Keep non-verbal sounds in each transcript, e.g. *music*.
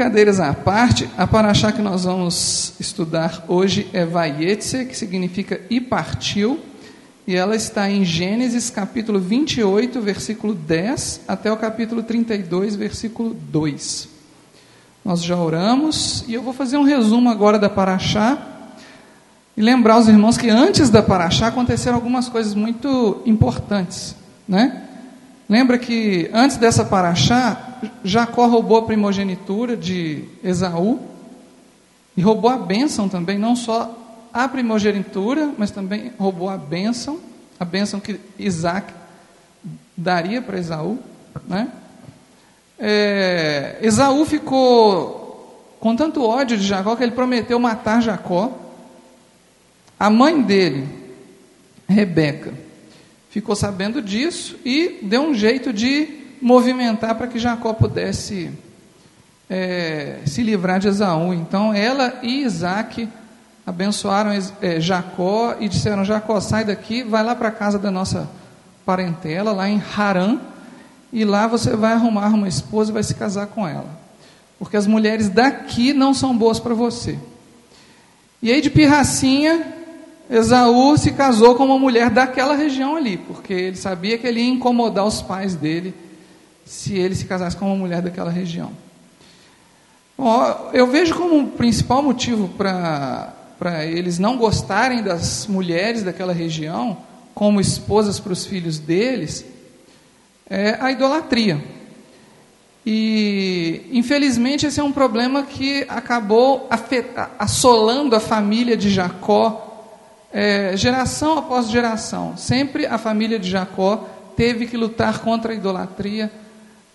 Brincadeiras à parte, a paraxá que nós vamos estudar hoje é Vaietse, que significa e partiu, e ela está em Gênesis capítulo 28, versículo 10, até o capítulo 32, versículo 2. Nós já oramos, e eu vou fazer um resumo agora da paraxá, e lembrar os irmãos que antes da paraxá aconteceram algumas coisas muito importantes, né? Lembra que antes dessa paraxá, Jacó roubou a primogenitura de Esaú e roubou a bênção também, não só a primogenitura, mas também roubou a bênção, a bênção que Isaac daria para Esaú. Né? É, Esaú ficou com tanto ódio de Jacó que ele prometeu matar Jacó. A mãe dele, Rebeca, ficou sabendo disso e deu um jeito de movimentar para que Jacó pudesse é, se livrar de Esaú. Então ela e Isaac abençoaram é, Jacó e disseram: Jacó, sai daqui, vai lá para a casa da nossa parentela, lá em Harã, e lá você vai arrumar uma esposa e vai se casar com ela. Porque as mulheres daqui não são boas para você. E aí de pirracinha, Esaú se casou com uma mulher daquela região ali, porque ele sabia que ele ia incomodar os pais dele se ele se casasse com uma mulher daquela região. Bom, eu vejo como o principal motivo para eles não gostarem das mulheres daquela região como esposas para os filhos deles é a idolatria. E, infelizmente, esse é um problema que acabou assolando a família de Jacó, é, geração após geração. Sempre a família de Jacó teve que lutar contra a idolatria,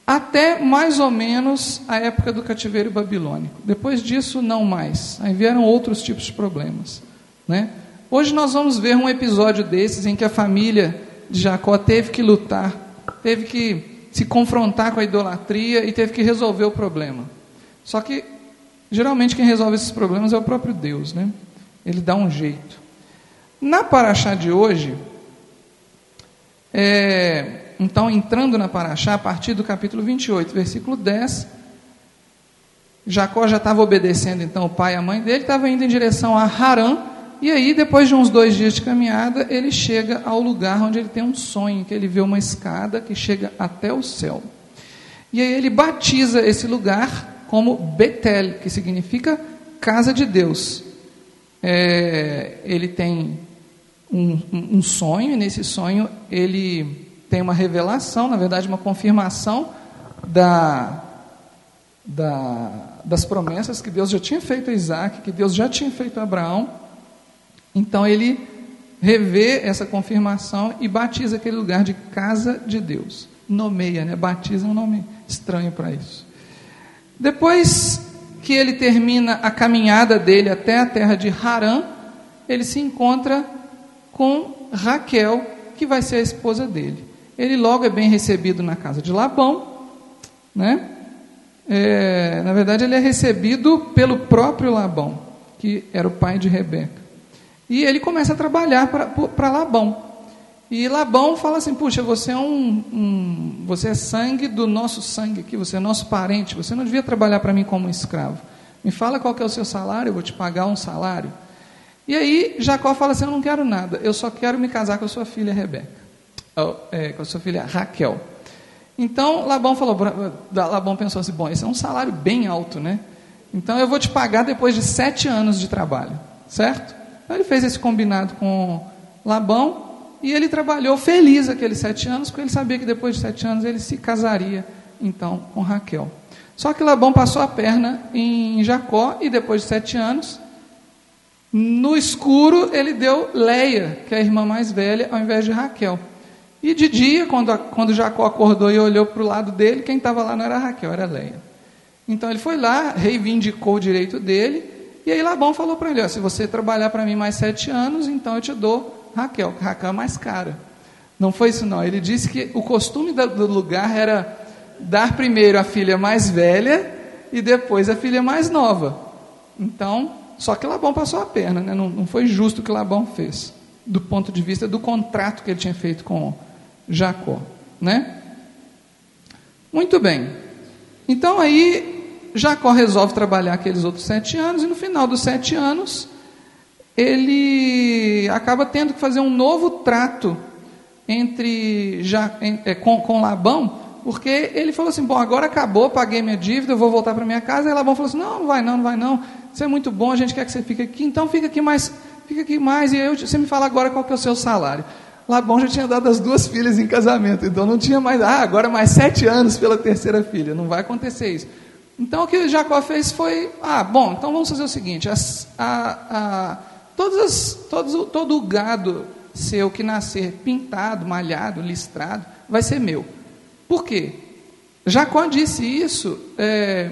até mais ou menos a época do cativeiro babilônico. Depois disso, não mais. Aí vieram outros tipos de problemas. Né? Hoje nós vamos ver um episódio desses em que a família de Jacó teve que lutar, teve que se confrontar com a idolatria e teve que resolver o problema. Só que geralmente quem resolve esses problemas é o próprio Deus, né? Ele dá um jeito. Na paraxá de hoje, é, então, entrando na Paraxá, a partir do capítulo 28, versículo 10, Jacó já estava obedecendo então o pai e a mãe dele, estava indo em direção a Harã, e aí, depois de uns dois dias de caminhada, ele chega ao lugar onde ele tem um sonho, que ele vê uma escada que chega até o céu. E aí ele batiza esse lugar como Betel, que significa casa de Deus. É, ele tem um, um, sonho, e nesse sonho ele tem uma revelação, na verdade, uma confirmação da, da, das promessas que Deus já tinha feito a Isaac, que Deus já tinha feito a Abraão. Então ele revê essa confirmação e batiza aquele lugar de casa de Deus. Nomeia, né? Batiza é um nome estranho para isso. Depois que ele termina a caminhada dele até a terra de Harã, ele se encontra com Raquel, que vai ser a esposa dele ele logo é bem recebido na casa de Labão, né? É, na verdade, ele é recebido pelo próprio Labão, que era o pai de Rebeca. E ele começa a trabalhar para Labão. E Labão fala assim: Puxa, você é um, um, você é sangue do nosso sangue aqui, você é nosso parente, você não devia trabalhar para mim como um escravo. Me fala qual é o seu salário, eu vou te pagar um salário. E aí Jacó fala assim: Eu não quero nada, eu só quero me casar com a sua filha Rebeca é, com a sua filha Raquel. Então Labão falou, Labão pensou assim, bom, esse é um salário bem alto, né? Então eu vou te pagar depois de sete anos de trabalho, certo? Então ele fez esse combinado com Labão e ele trabalhou feliz aqueles sete anos, porque ele sabia que depois de sete anos ele se casaria então com Raquel. Só que Labão passou a perna em Jacó e depois de sete anos, no escuro ele deu Leia, que é a irmã mais velha, ao invés de Raquel. E de dia, quando, quando Jacó acordou e olhou para o lado dele, quem estava lá não era Raquel, era Leia. Então ele foi lá, reivindicou o direito dele, e aí Labão falou para ele: se você trabalhar para mim mais sete anos, então eu te dou Raquel, que Raquel é mais cara. Não foi isso não. Ele disse que o costume do lugar era dar primeiro a filha mais velha e depois a filha mais nova. Então, só que Labão passou a perna, né? não, não foi justo o que Labão fez, do ponto de vista do contrato que ele tinha feito com Jacó, né? Muito bem. Então aí Jacó resolve trabalhar aqueles outros sete anos, e no final dos sete anos, ele acaba tendo que fazer um novo trato entre ja, é, com, com Labão, porque ele falou assim: Bom, agora acabou, paguei minha dívida, eu vou voltar para minha casa. E Labão falou assim: Não, não vai não, não vai não. Isso é muito bom, a gente quer que você fique aqui, então fica aqui mais, fica aqui mais, e eu, você me fala agora qual que é o seu salário. Labão já tinha dado as duas filhas em casamento, então não tinha mais, ah, agora mais sete anos pela terceira filha, não vai acontecer isso. Então o que Jacó fez foi, ah, bom, então vamos fazer o seguinte, as, a, a, as, todos, todo o gado seu que nascer pintado, malhado, listrado, vai ser meu. Por quê? Jacó disse isso é,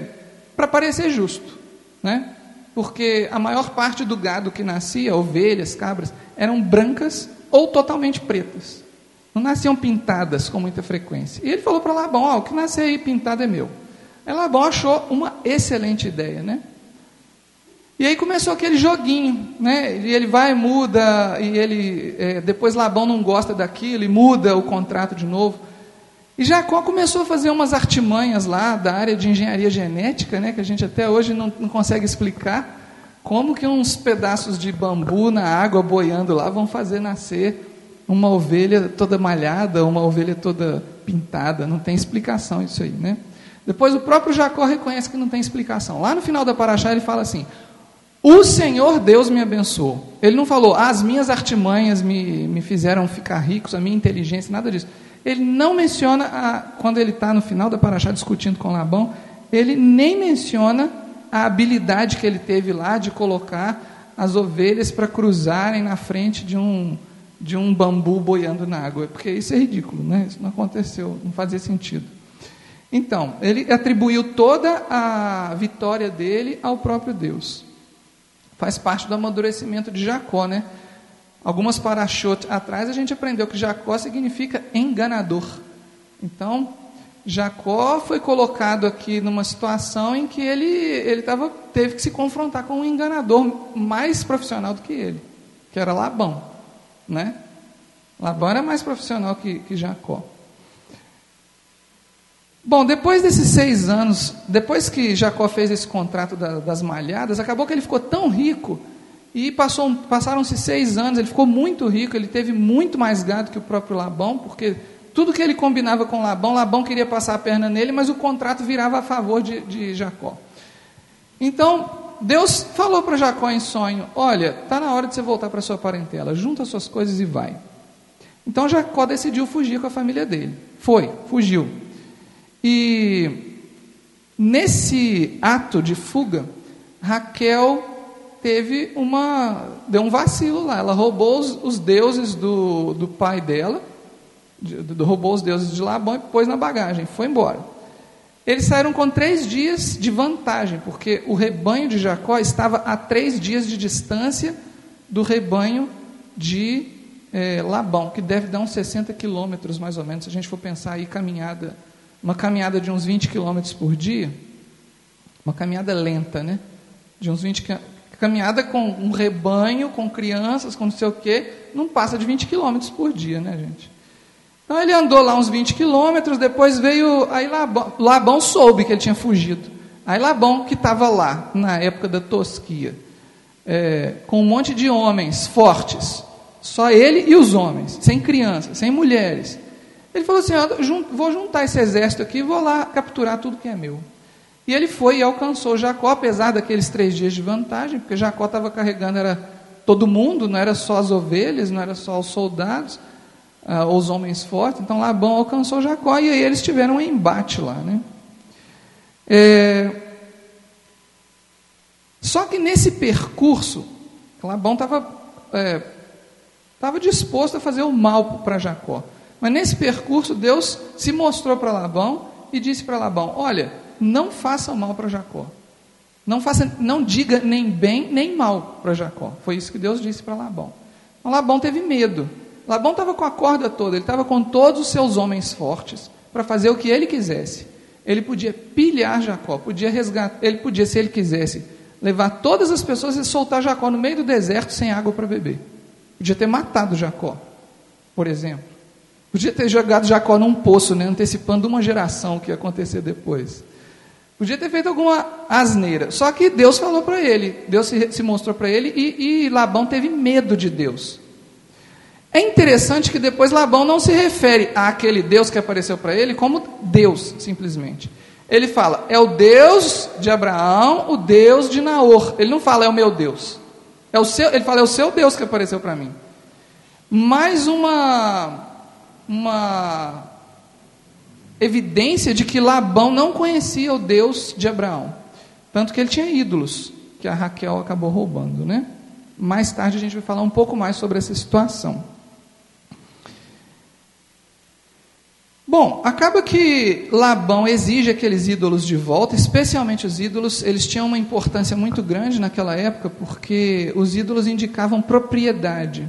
para parecer justo, né? porque a maior parte do gado que nascia, ovelhas, cabras, eram brancas ou totalmente pretas. Não nasciam pintadas com muita frequência. E ele falou para Labão: Ó, oh, o que nascer aí pintado é meu. Aí Labão achou uma excelente ideia, né? E aí começou aquele joguinho, né? E ele vai, muda, e ele é, depois Labão não gosta daquilo e muda o contrato de novo. E Jacó começou a fazer umas artimanhas lá da área de engenharia genética, né? Que a gente até hoje não, não consegue explicar. Como que uns pedaços de bambu na água boiando lá vão fazer nascer uma ovelha toda malhada, uma ovelha toda pintada? Não tem explicação isso aí, né? Depois o próprio Jacó reconhece que não tem explicação. Lá no final da Paraxá ele fala assim: O Senhor Deus me abençoou. Ele não falou, as minhas artimanhas me, me fizeram ficar ricos, a minha inteligência, nada disso. Ele não menciona, a, quando ele está no final da Paraxá discutindo com Labão, ele nem menciona a habilidade que ele teve lá de colocar as ovelhas para cruzarem na frente de um, de um bambu boiando na água, porque isso é ridículo, né? isso não aconteceu, não fazia sentido. Então, ele atribuiu toda a vitória dele ao próprio Deus. Faz parte do amadurecimento de Jacó, né? Algumas parachotes atrás a gente aprendeu que Jacó significa enganador. Então, Jacó foi colocado aqui numa situação em que ele, ele tava, teve que se confrontar com um enganador mais profissional do que ele, que era Labão. Né? Labão era mais profissional que, que Jacó. Bom, depois desses seis anos, depois que Jacó fez esse contrato da, das malhadas, acabou que ele ficou tão rico e passaram-se seis anos, ele ficou muito rico, ele teve muito mais gado que o próprio Labão, porque tudo que ele combinava com Labão, Labão queria passar a perna nele, mas o contrato virava a favor de, de Jacó. Então, Deus falou para Jacó em sonho: Olha, está na hora de você voltar para sua parentela, junta suas coisas e vai. Então Jacó decidiu fugir com a família dele. Foi, fugiu. E nesse ato de fuga, Raquel teve uma. deu um vacilo lá. Ela roubou os, os deuses do, do pai dela de, de, roubou os deuses de Labão e pôs na bagagem, foi embora. Eles saíram com três dias de vantagem, porque o rebanho de Jacó estava a três dias de distância do rebanho de é, Labão, que deve dar uns 60 quilômetros mais ou menos, se a gente for pensar aí caminhada, uma caminhada de uns 20 quilômetros por dia, uma caminhada lenta, né? De uns 20 caminhada com um rebanho, com crianças, com não sei o quê, não passa de 20 quilômetros por dia, né, gente? Então ele andou lá uns 20 quilômetros, depois veio. Aí Labão, Labão soube que ele tinha fugido. Aí Labão, que estava lá, na época da tosquia, é, com um monte de homens fortes, só ele e os homens, sem crianças, sem mulheres. Ele falou assim: vou juntar esse exército aqui e vou lá capturar tudo que é meu. E ele foi e alcançou Jacó, apesar daqueles três dias de vantagem, porque Jacó estava carregando era todo mundo, não era só as ovelhas, não era só os soldados uh, os homens fortes. Então Labão alcançou Jacó e aí eles tiveram um embate lá. Né? É... Só que nesse percurso, Labão estava é, tava disposto a fazer o mal para Jacó. Mas nesse percurso, Deus se mostrou para Labão e disse para Labão: Olha, não faça mal para Jacó. Não, faça, não diga nem bem nem mal para Jacó. Foi isso que Deus disse para Labão. Então, Labão teve medo. Labão estava com a corda toda, ele estava com todos os seus homens fortes para fazer o que ele quisesse. Ele podia pilhar Jacó, podia resgatar, ele podia, se ele quisesse, levar todas as pessoas e soltar Jacó no meio do deserto sem água para beber. Podia ter matado Jacó, por exemplo. Podia ter jogado Jacó num poço, né, antecipando uma geração que ia acontecer depois. Podia ter feito alguma asneira. Só que Deus falou para ele, Deus se, se mostrou para ele e, e Labão teve medo de Deus. É interessante que depois Labão não se refere àquele Deus que apareceu para ele como Deus, simplesmente. Ele fala, é o Deus de Abraão, o Deus de Naor. Ele não fala, é o meu Deus. É o seu, ele fala, é o seu Deus que apareceu para mim. Mais uma, uma evidência de que Labão não conhecia o Deus de Abraão. Tanto que ele tinha ídolos, que a Raquel acabou roubando, né? Mais tarde a gente vai falar um pouco mais sobre essa situação. Bom, acaba que Labão exige aqueles ídolos de volta, especialmente os ídolos, eles tinham uma importância muito grande naquela época, porque os ídolos indicavam propriedade.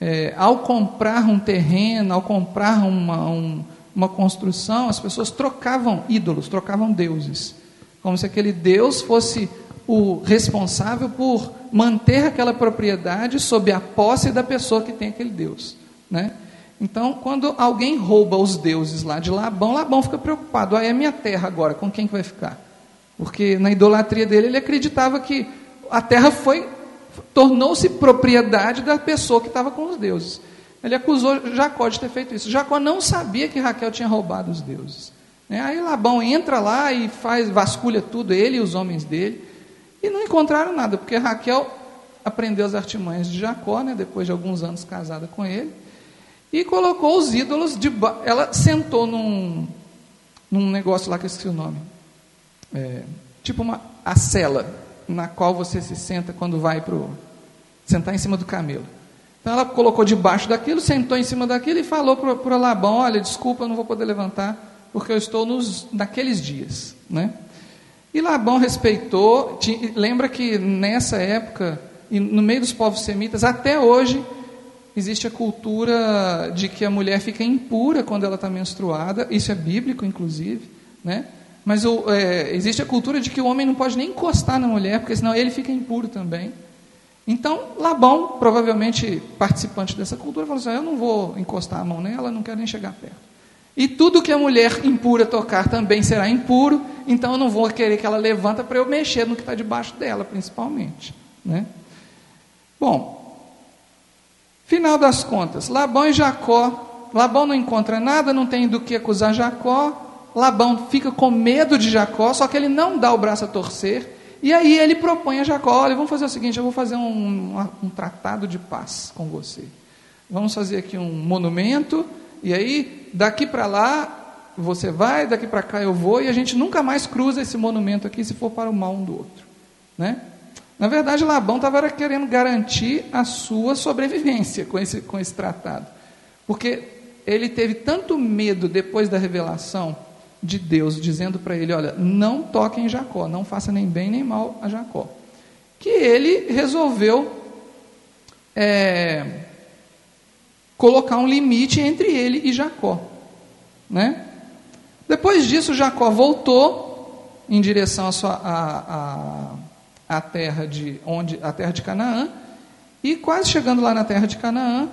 É, ao comprar um terreno, ao comprar uma, um, uma construção, as pessoas trocavam ídolos, trocavam deuses. Como se aquele Deus fosse o responsável por manter aquela propriedade sob a posse da pessoa que tem aquele Deus. Né? Então, quando alguém rouba os deuses lá de Labão, Labão fica preocupado. Ah, é minha terra agora, com quem que vai ficar? Porque na idolatria dele, ele acreditava que a terra foi tornou-se propriedade da pessoa que estava com os deuses. Ele acusou Jacó de ter feito isso. Jacó não sabia que Raquel tinha roubado os deuses. Né? Aí Labão entra lá e faz, vasculha tudo, ele e os homens dele, e não encontraram nada, porque Raquel aprendeu as artimanhas de Jacó, né, depois de alguns anos casada com ele, e colocou os ídolos de ela sentou num, num negócio lá que eu esqueci o nome, é, tipo uma a cela na qual você se senta quando vai para sentar em cima do camelo. Então ela colocou debaixo daquilo, sentou em cima daquilo e falou para Labão: Olha, desculpa, eu não vou poder levantar, porque eu estou nos, naqueles dias. Né? E Labão respeitou, te, lembra que nessa época, no meio dos povos semitas, até hoje, existe a cultura de que a mulher fica impura quando ela está menstruada, isso é bíblico, inclusive, né? mas o, é, existe a cultura de que o homem não pode nem encostar na mulher, porque senão ele fica impuro também. Então, Labão, provavelmente participante dessa cultura, falou assim: Eu não vou encostar a mão nela, não quero nem chegar perto. E tudo que a mulher impura tocar também será impuro, então eu não vou querer que ela levanta para eu mexer no que está debaixo dela, principalmente. Né? Bom, final das contas, Labão e Jacó. Labão não encontra nada, não tem do que acusar Jacó. Labão fica com medo de Jacó, só que ele não dá o braço a torcer. E aí ele propõe a Jacó: olha, vamos fazer o seguinte, eu vou fazer um, um, tratado de paz com você. Vamos fazer aqui um monumento, e aí daqui para lá você vai, daqui para cá eu vou, e a gente nunca mais cruza esse monumento aqui se for para o mal um do outro. Né? Na verdade, Labão estava querendo garantir a sua sobrevivência com esse, com esse tratado. Porque ele teve tanto medo depois da revelação de Deus dizendo para ele: Olha, não toque em Jacó, não faça nem bem nem mal a Jacó. Que ele resolveu é, colocar um limite entre ele e Jacó. Né? Depois disso, Jacó voltou em direção à sua, a, a, terra de onde a terra de Canaã e quase chegando lá na terra de Canaã,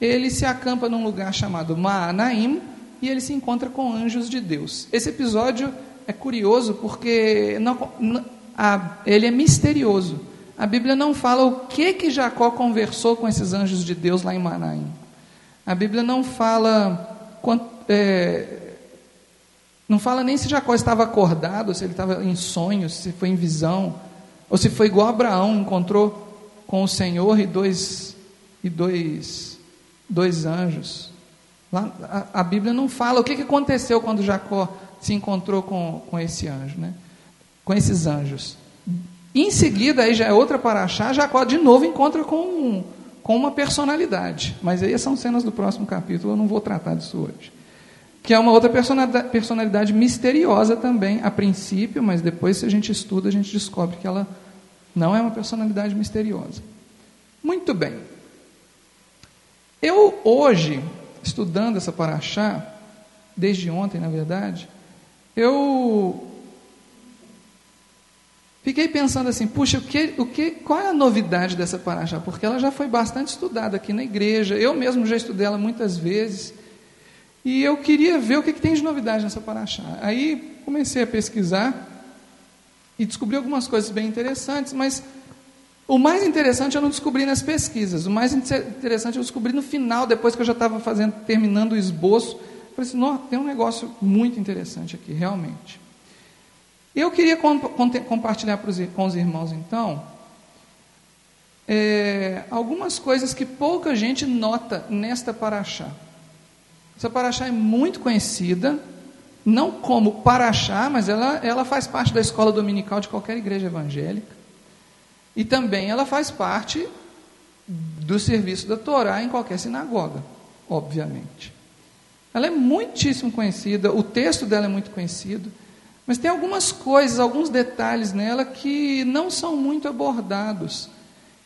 ele se acampa num lugar chamado Maanaim, e ele se encontra com anjos de Deus. Esse episódio é curioso porque não, a, ele é misterioso. A Bíblia não fala o que que Jacó conversou com esses anjos de Deus lá em Manaim. A Bíblia não fala quanto, é, não fala nem se Jacó estava acordado, se ele estava em sonhos, se foi em visão, ou se foi igual Abraão, encontrou com o Senhor e dois e dois dois anjos. Lá, a, a, Bíblia não fala o que, que aconteceu quando Jacó se encontrou com, com esse anjo, né? com esses anjos. Em seguida, aí já é outra paraxá, Jacó de novo encontra com, com uma personalidade. Mas aí são cenas do próximo capítulo, eu não vou tratar disso hoje. Que é uma outra personalidade, personalidade misteriosa também, a princípio, mas depois, se a gente estuda, a gente descobre que ela não é uma personalidade misteriosa. Muito bem. Eu hoje estudando essa paraxá, desde ontem, na verdade, eu fiquei pensando assim, puxa, o que, o que, qual é a novidade dessa paraxá? Porque ela já foi bastante estudada aqui na igreja, eu mesmo já estudei ela muitas vezes, e eu queria ver o que, que tem de novidade nessa paraxá. Aí comecei a pesquisar e descobri algumas coisas bem interessantes, mas o mais interessante eu não descobri nas pesquisas. O mais interessante eu descobri no final, depois que eu já estava fazendo, terminando o esboço. Eu falei assim, tem um negócio muito interessante aqui, realmente. Eu queria compartilhar com os irmãos, então, é, algumas coisas que pouca gente nota nesta paraxá. Essa paraxá é muito conhecida, não como paraxá, mas ela, ela faz parte da escola dominical de qualquer igreja evangélica. E também ela faz parte do serviço da Torá em qualquer sinagoga, obviamente. Ela é muitíssimo conhecida, o texto dela é muito conhecido, mas tem algumas coisas, alguns detalhes nela que não são muito abordados.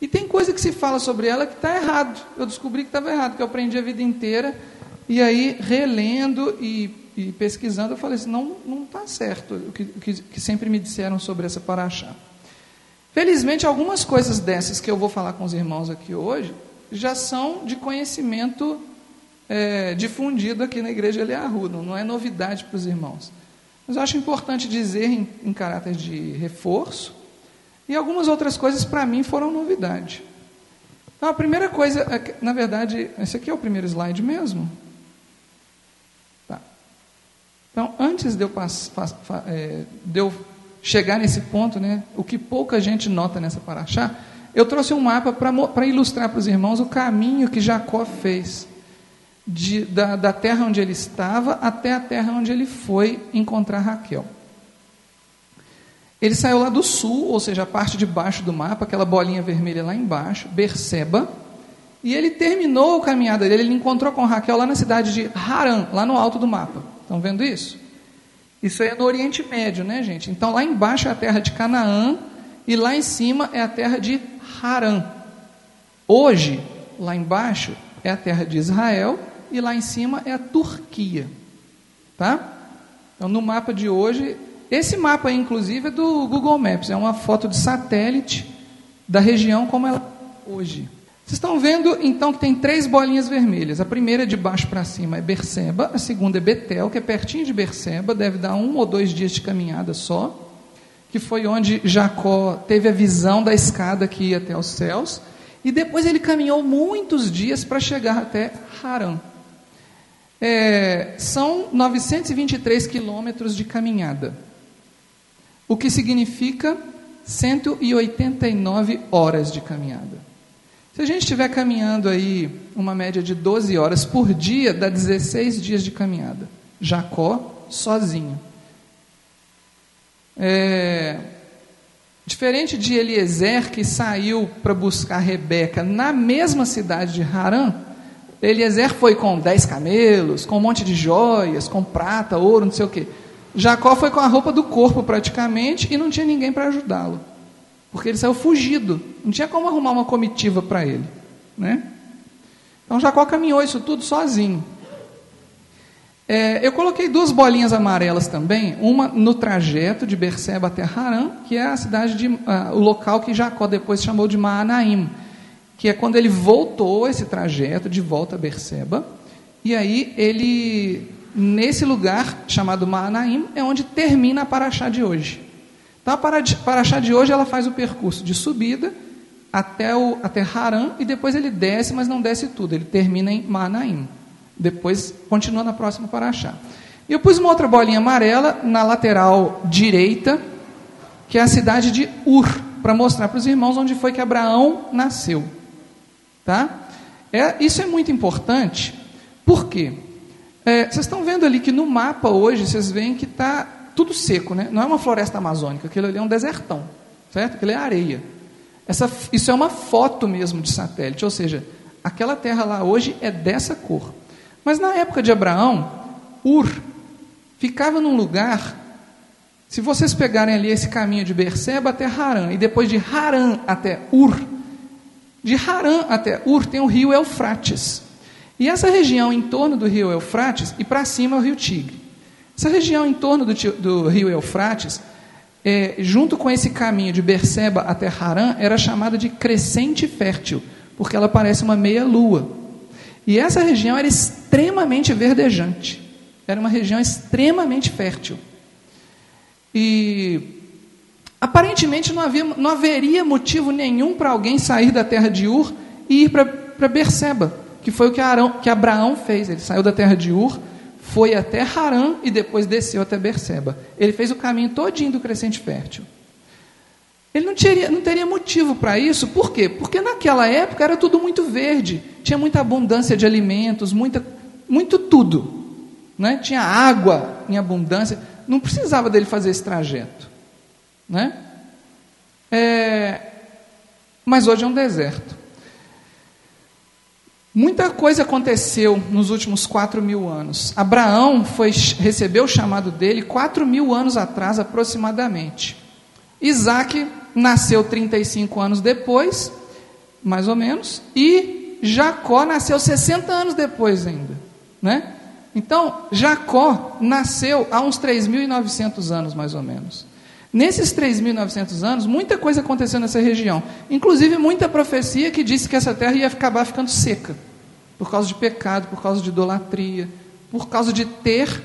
E tem coisa que se fala sobre ela que está errado. Eu descobri que estava errado, que eu aprendi a vida inteira, e aí, relendo e, e pesquisando, eu falei assim: não está certo o que, que, que sempre me disseram sobre essa paraxá. Felizmente, algumas coisas dessas que eu vou falar com os irmãos aqui hoje já são de conhecimento é, difundido aqui na igreja Eliahu, não, é novidade para os irmãos. Mas eu acho importante dizer em, em caráter de reforço, e algumas outras coisas para mim foram novidade. Então, a primeira coisa, é na verdade, esse aqui é o primeiro slide mesmo. Tá. Então, antes de eu, pass, é, de eu chegar nesse ponto, né, o que pouca gente nota nessa paraxá, eu trouxe um mapa para ilustrar para os irmãos o caminho que Jacó fez de, da, da terra onde ele estava até a terra onde ele foi encontrar Raquel. Ele saiu lá do sul, ou seja, a parte de baixo do mapa, aquela bolinha vermelha lá embaixo, Berseba, e ele terminou a caminhada dele, ele encontrou com Raquel lá na cidade de Haran, lá no alto do mapa. Estão vendo isso? Isso aí é no Oriente Médio, né, gente? Então lá embaixo é a terra de Canaã e lá em cima é a terra de Harã. Hoje, lá embaixo é a terra de Israel e lá em cima é a Turquia. Tá? Então no mapa de hoje, esse mapa aí, inclusive é do Google Maps, é uma foto de satélite da região como ela é hoje. Vocês estão vendo então que tem três bolinhas vermelhas. A primeira de baixo para cima é Berseba, a segunda é Betel, que é pertinho de Berseba, deve dar um ou dois dias de caminhada só, que foi onde Jacó teve a visão da escada que ia até os céus, e depois ele caminhou muitos dias para chegar até Harã. É, são 923 quilômetros de caminhada, o que significa 189 horas de caminhada. Se a gente estiver caminhando aí uma média de 12 horas por dia, dá 16 dias de caminhada. Jacó sozinho. É, diferente de Eliezer, que saiu para buscar Rebeca na mesma cidade de Harã, Eliezer foi com 10 camelos, com um monte de joias, com prata, ouro, não sei o quê. Jacó foi com a roupa do corpo praticamente e não tinha ninguém para ajudá-lo porque ele saiu fugido, não tinha como arrumar uma comitiva para ele, né? Então Jacó caminhou isso tudo sozinho. É, eu coloquei duas bolinhas amarelas também, uma no trajeto de Berseba até Harã, que é a cidade de, uh, o local que Jacó depois chamou de Maanaim, que é quando ele voltou esse trajeto de volta a Berseba, e aí ele nesse lugar chamado Maanaim é onde termina a paraxá de hoje. Então a Paraxá de hoje ela faz o percurso de subida até, o, até Haran e depois ele desce, mas não desce tudo, ele termina em Manaim. Depois continua na próxima Paraxá. E eu pus uma outra bolinha amarela na lateral direita, que é a cidade de Ur, para mostrar para os irmãos onde foi que Abraão nasceu. Tá? É, isso é muito importante, por quê? É, vocês estão vendo ali que no mapa hoje, vocês veem que está tudo seco, né? Não é uma floresta amazônica, aquilo ali é um desertão, certo? Aquilo é areia. Essa, isso é uma foto mesmo de satélite, ou seja, aquela terra lá hoje é dessa cor. Mas na época de Abraão, Ur ficava num lugar. Se vocês pegarem ali esse caminho de Berseba até Harã, e depois de Harã até Ur, de Harã até Ur tem o rio Eufrates. E essa região em torno do rio Eufrates, e para cima é o rio Tigre. Essa região em torno do, do rio Eufrates, é, junto com esse caminho de Berseba até Harã, era chamada de crescente fértil, porque ela parece uma meia-lua. E essa região era extremamente verdejante, era uma região extremamente fértil. E aparentemente não, havia, não haveria motivo nenhum para alguém sair da terra de Ur e ir para Berseba, que foi o que, Arão, que Abraão fez. Ele saiu da terra de Ur, foi até Harã e depois desceu até Berseba. Ele fez o caminho todinho do crescente fértil. Ele não teria, não teria motivo para isso, por quê? Porque naquela época era tudo muito verde, tinha muita abundância de alimentos, muita, muito tudo. Né? Tinha água em abundância, não precisava dele fazer esse trajeto. Né? É, mas hoje é um deserto. Muita coisa aconteceu nos últimos quatro mil anos. Abraão foi, recebeu o chamado dele quatro mil anos atrás, aproximadamente. Isaac nasceu 35 anos depois, mais ou menos, e Jacó nasceu 60 anos depois ainda, né? Então, Jacó nasceu há uns 3.900 anos, mais ou menos. Nesses 3.900 anos, muita coisa aconteceu nessa região, inclusive muita profecia que disse que essa terra ia acabar ficando seca, por causa de pecado, por causa de idolatria, por causa de ter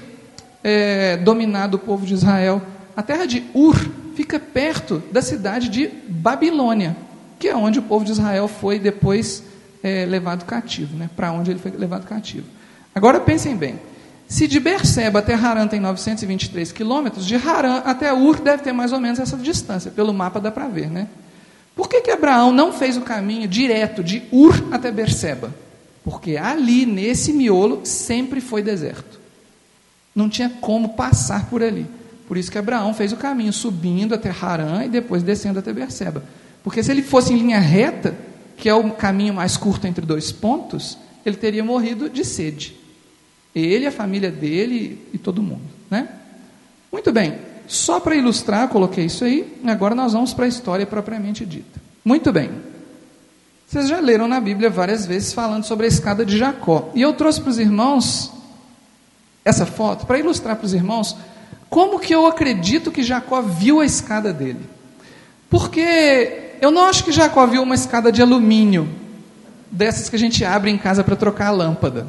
é, dominado o povo de Israel. A terra de Ur fica perto da cidade de Babilônia, que é onde o povo de Israel foi depois é, levado cativo, né? para onde ele foi levado cativo. Agora pensem bem, se de Berseba até Harã tem 923 quilômetros, de Harã até Ur deve ter mais ou menos essa distância, pelo mapa dá para ver, né? Por que, que Abraão não fez o caminho direto de Ur até Berseba? Porque ali, nesse miolo, sempre foi deserto. Não tinha como passar por ali. Por isso que Abraão fez o caminho, subindo até Harã e depois descendo até Berseba. Porque se ele fosse em linha reta, que é o caminho mais curto entre dois pontos, ele teria morrido de sede. Ele, a família dele e todo mundo. Né? Muito bem, só para ilustrar, coloquei isso aí, agora nós vamos para a história propriamente dita. Muito bem. Vocês já leram na Bíblia várias vezes falando sobre a escada de Jacó. E eu trouxe para os irmãos essa foto para ilustrar para os irmãos como que eu acredito que Jacó viu a escada dele? Porque eu não acho que Jacó viu uma escada de alumínio, dessas que a gente abre em casa para trocar a lâmpada.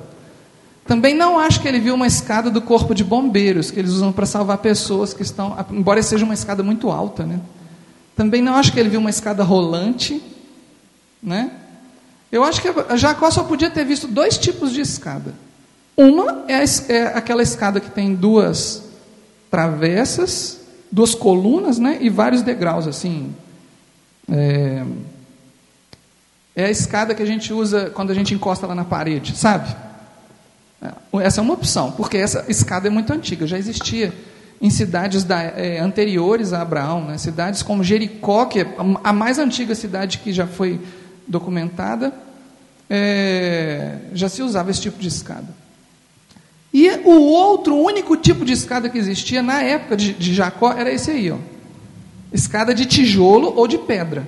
Também não acho que ele viu uma escada do corpo de bombeiros, que eles usam para salvar pessoas que estão, embora seja uma escada muito alta, né? Também não acho que ele viu uma escada rolante, né? Eu acho que Jacó só podia ter visto dois tipos de escada. Uma é, é aquela escada que tem duas travessas, duas colunas, né, e vários degraus assim. É, é a escada que a gente usa quando a gente encosta lá na parede, sabe? É, essa é uma opção, porque essa escada é muito antiga, já existia em cidades da, é, anteriores a Abraão, né? cidades como Jericó, que é a mais antiga cidade que já foi documentada, é, já se usava esse tipo de escada. E o outro único tipo de escada que existia na época de, de Jacó era esse aí, ó. Escada de tijolo ou de pedra.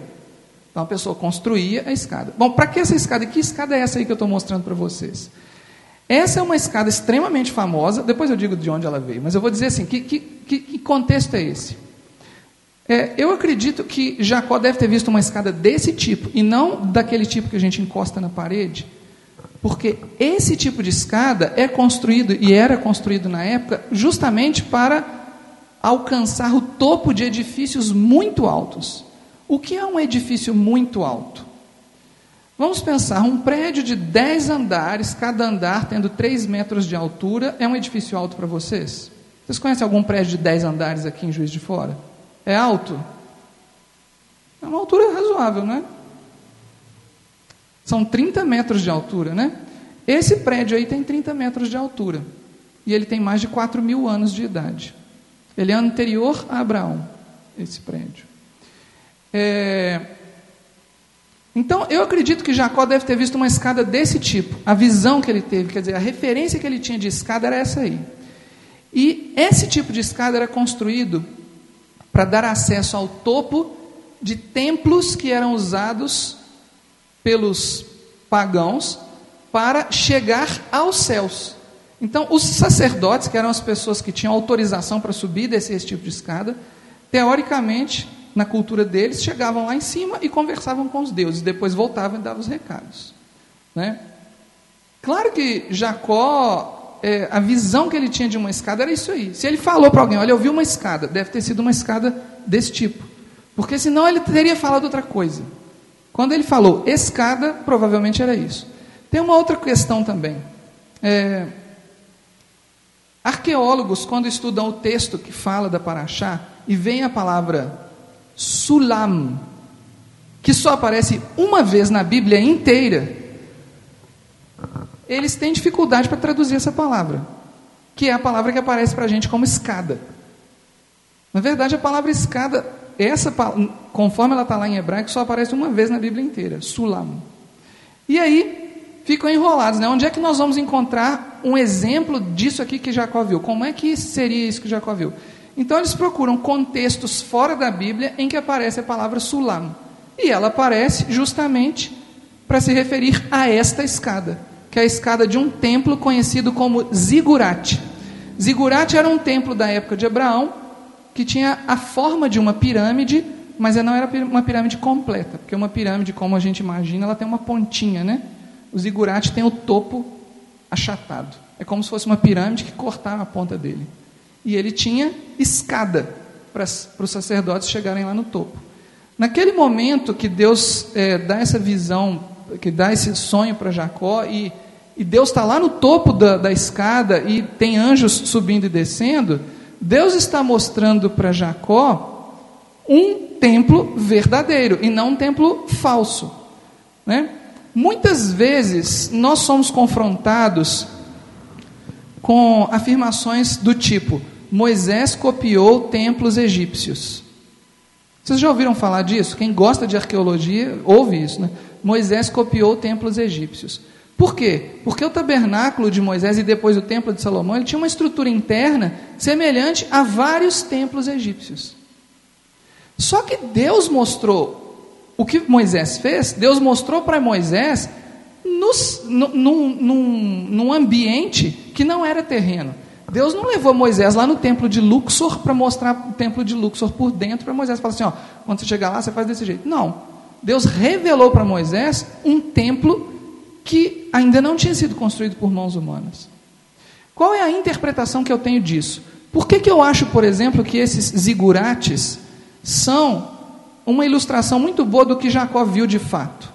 Então a pessoa construía a escada. Bom, para que essa escada? Que escada é essa aí que eu estou mostrando para vocês? Essa é uma escada extremamente famosa. Depois eu digo de onde ela veio, mas eu vou dizer assim: que, que, que contexto é esse? É, eu acredito que Jacó deve ter visto uma escada desse tipo e não daquele tipo que a gente encosta na parede porque esse tipo de escada é construído e era construído na época justamente para alcançar o topo de edifícios muito altos. O que é um edifício muito alto? Vamos pensar, um prédio de 10 andares, cada andar tendo 3 metros de altura, é um edifício alto para vocês? Vocês conhecem algum prédio de 10 andares aqui em Juiz de Fora? É alto? É uma altura razoável, não é? São 30 metros de altura, né? Esse prédio aí tem 30 metros de altura. E ele tem mais de 4 mil anos de idade. Ele é anterior a Abraão, esse prédio. É... Então, eu acredito que Jacó deve ter visto uma escada desse tipo. A visão que ele teve, quer dizer, a referência que ele tinha de escada era essa aí. E esse tipo de escada era construído para dar acesso ao topo de templos que eram usados pelos pagãos para chegar aos céus. Então, os sacerdotes, que eram as pessoas que tinham autorização para subir e descer esse tipo de escada, teoricamente, na cultura deles, chegavam lá em cima e conversavam com os deuses, depois voltavam e davam os recados. Né? Claro que Jacó é, a visão que ele tinha de uma escada era isso aí. Se ele falou para alguém, olha, eu vi uma escada, deve ter sido uma escada desse tipo. Porque senão ele teria falado outra coisa. Quando ele falou escada, provavelmente era isso. Tem uma outra questão também. É, arqueólogos, quando estudam o texto que fala da Paraxá, e vem a palavra sulam, que só aparece uma vez na Bíblia inteira, eles têm dificuldade para traduzir essa palavra, que é a palavra que aparece para a gente como escada. Na verdade, a palavra escada, essa, conforme ela está lá em hebraico, só aparece uma vez na Bíblia inteira, sulam. E aí, ficam enrolados, né? Onde é que nós vamos encontrar um exemplo disso aqui que Jacó viu? Como é que seria isso que Jacó viu? Então, eles procuram contextos fora da Bíblia em que aparece a palavra sulam. E ela aparece justamente para se referir a esta escada que é a escada de um templo conhecido como Zigurate. Zigurate era um templo da época de Abraão que tinha a forma de uma pirâmide, mas não era uma pirâmide completa, porque uma pirâmide, como a gente imagina, ela tem uma pontinha, né? O Zigurate tem o topo achatado. É como se fosse uma pirâmide que cortava a ponta dele. E ele tinha escada para, os sacerdotes chegarem lá no topo. Naquele momento que Deus é, dá essa visão, que dá esse sonho para Jacó e e Deus está lá no topo da, da escada e tem anjos subindo e descendo, Deus está mostrando para Jacó um templo verdadeiro e não um templo falso. Né? Muitas vezes nós somos confrontados com afirmações do tipo: Moisés copiou templos egípcios. Vocês já ouviram falar disso? Quem gosta de arqueologia ouve isso, né? Moisés copiou templos egípcios. Por quê? Porque o tabernáculo de Moisés e depois o templo de Salomão, ele tinha uma estrutura interna semelhante a vários templos egípcios. Só que Deus mostrou o que Moisés fez, Deus mostrou para Moisés nos, num, num, num ambiente que não era terreno. Deus não levou Moisés lá no templo de Luxor para mostrar o templo de Luxor por dentro, para Moisés falar assim: ó, quando você chegar lá, você faz desse jeito. Não. Deus revelou para Moisés um templo que ainda não tinha sido construído por mãos humanas. Qual é a interpretação que eu tenho disso? Por que, que eu acho, por exemplo, que esses zigurates são uma ilustração muito boa do que Jacó viu de fato?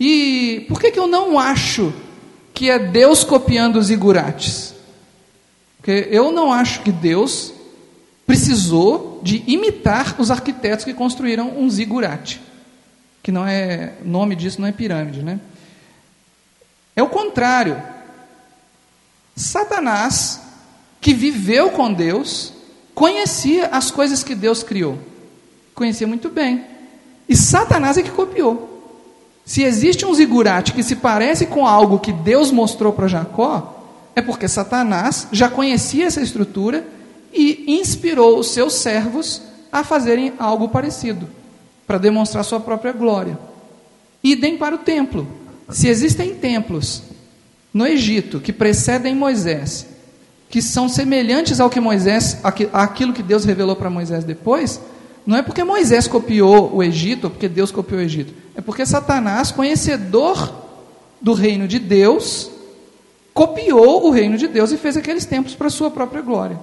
E por que, que eu não acho que é Deus copiando os zigurates? Porque eu não acho que Deus precisou de imitar os arquitetos que construíram um zigurate, que não é nome disso não é pirâmide, né? É o contrário. Satanás, que viveu com Deus, conhecia as coisas que Deus criou. Conhecia muito bem. E Satanás é que copiou. Se existe um zigurate que se parece com algo que Deus mostrou para Jacó, é porque Satanás já conhecia essa estrutura e inspirou os seus servos a fazerem algo parecido, para demonstrar sua própria glória. Idem para o templo. Se existem templos no Egito que precedem Moisés, que são semelhantes ao que Moisés, aquilo que Deus revelou para Moisés depois, não é porque Moisés copiou o Egito, ou porque Deus copiou o Egito, é porque Satanás, conhecedor do reino de Deus, copiou o reino de Deus e fez aqueles templos para sua própria glória.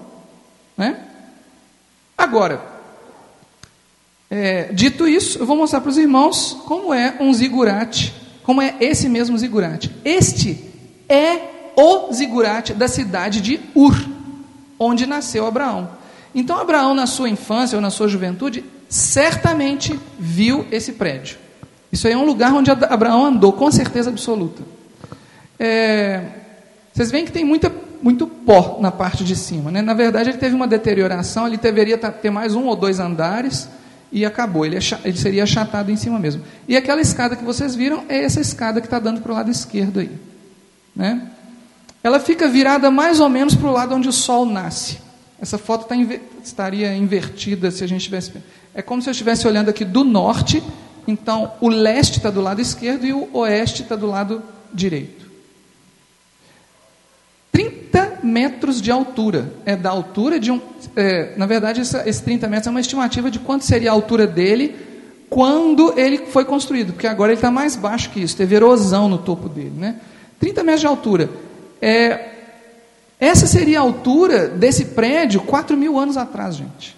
Né? Agora, é, dito isso, eu vou mostrar para os irmãos como é um zigurate como é esse mesmo zigurate. Este é o zigurate da cidade de Ur, onde nasceu Abraão. Então, Abraão, na sua infância ou na sua juventude, certamente viu esse prédio. Isso aí é um lugar onde Abraão andou, com certeza absoluta. É, vocês veem que tem muita, muito pó na parte de cima. Né? Na verdade, ele teve uma deterioração, ele deveria ter mais um ou dois andares e acabou. Ele, é, ele seria achatado em cima mesmo. E aquela escada que vocês viram é essa escada que está dando para o lado esquerdo aí. Né? Ela fica virada mais ou menos para o lado onde o sol nasce. Essa foto tá inver estaria invertida se a gente tivesse. É como se eu estivesse olhando aqui do norte, então o leste está do lado esquerdo e o oeste está do lado direito. 30 metros de altura. É da altura de um. É, na verdade, essa, esse 30 metros é uma estimativa de quanto seria a altura dele quando ele foi construído, porque agora ele está mais baixo que isso, teve erosão no topo dele. Né? 30 metros de altura. É, Essa seria a altura desse prédio 4 mil anos atrás, gente.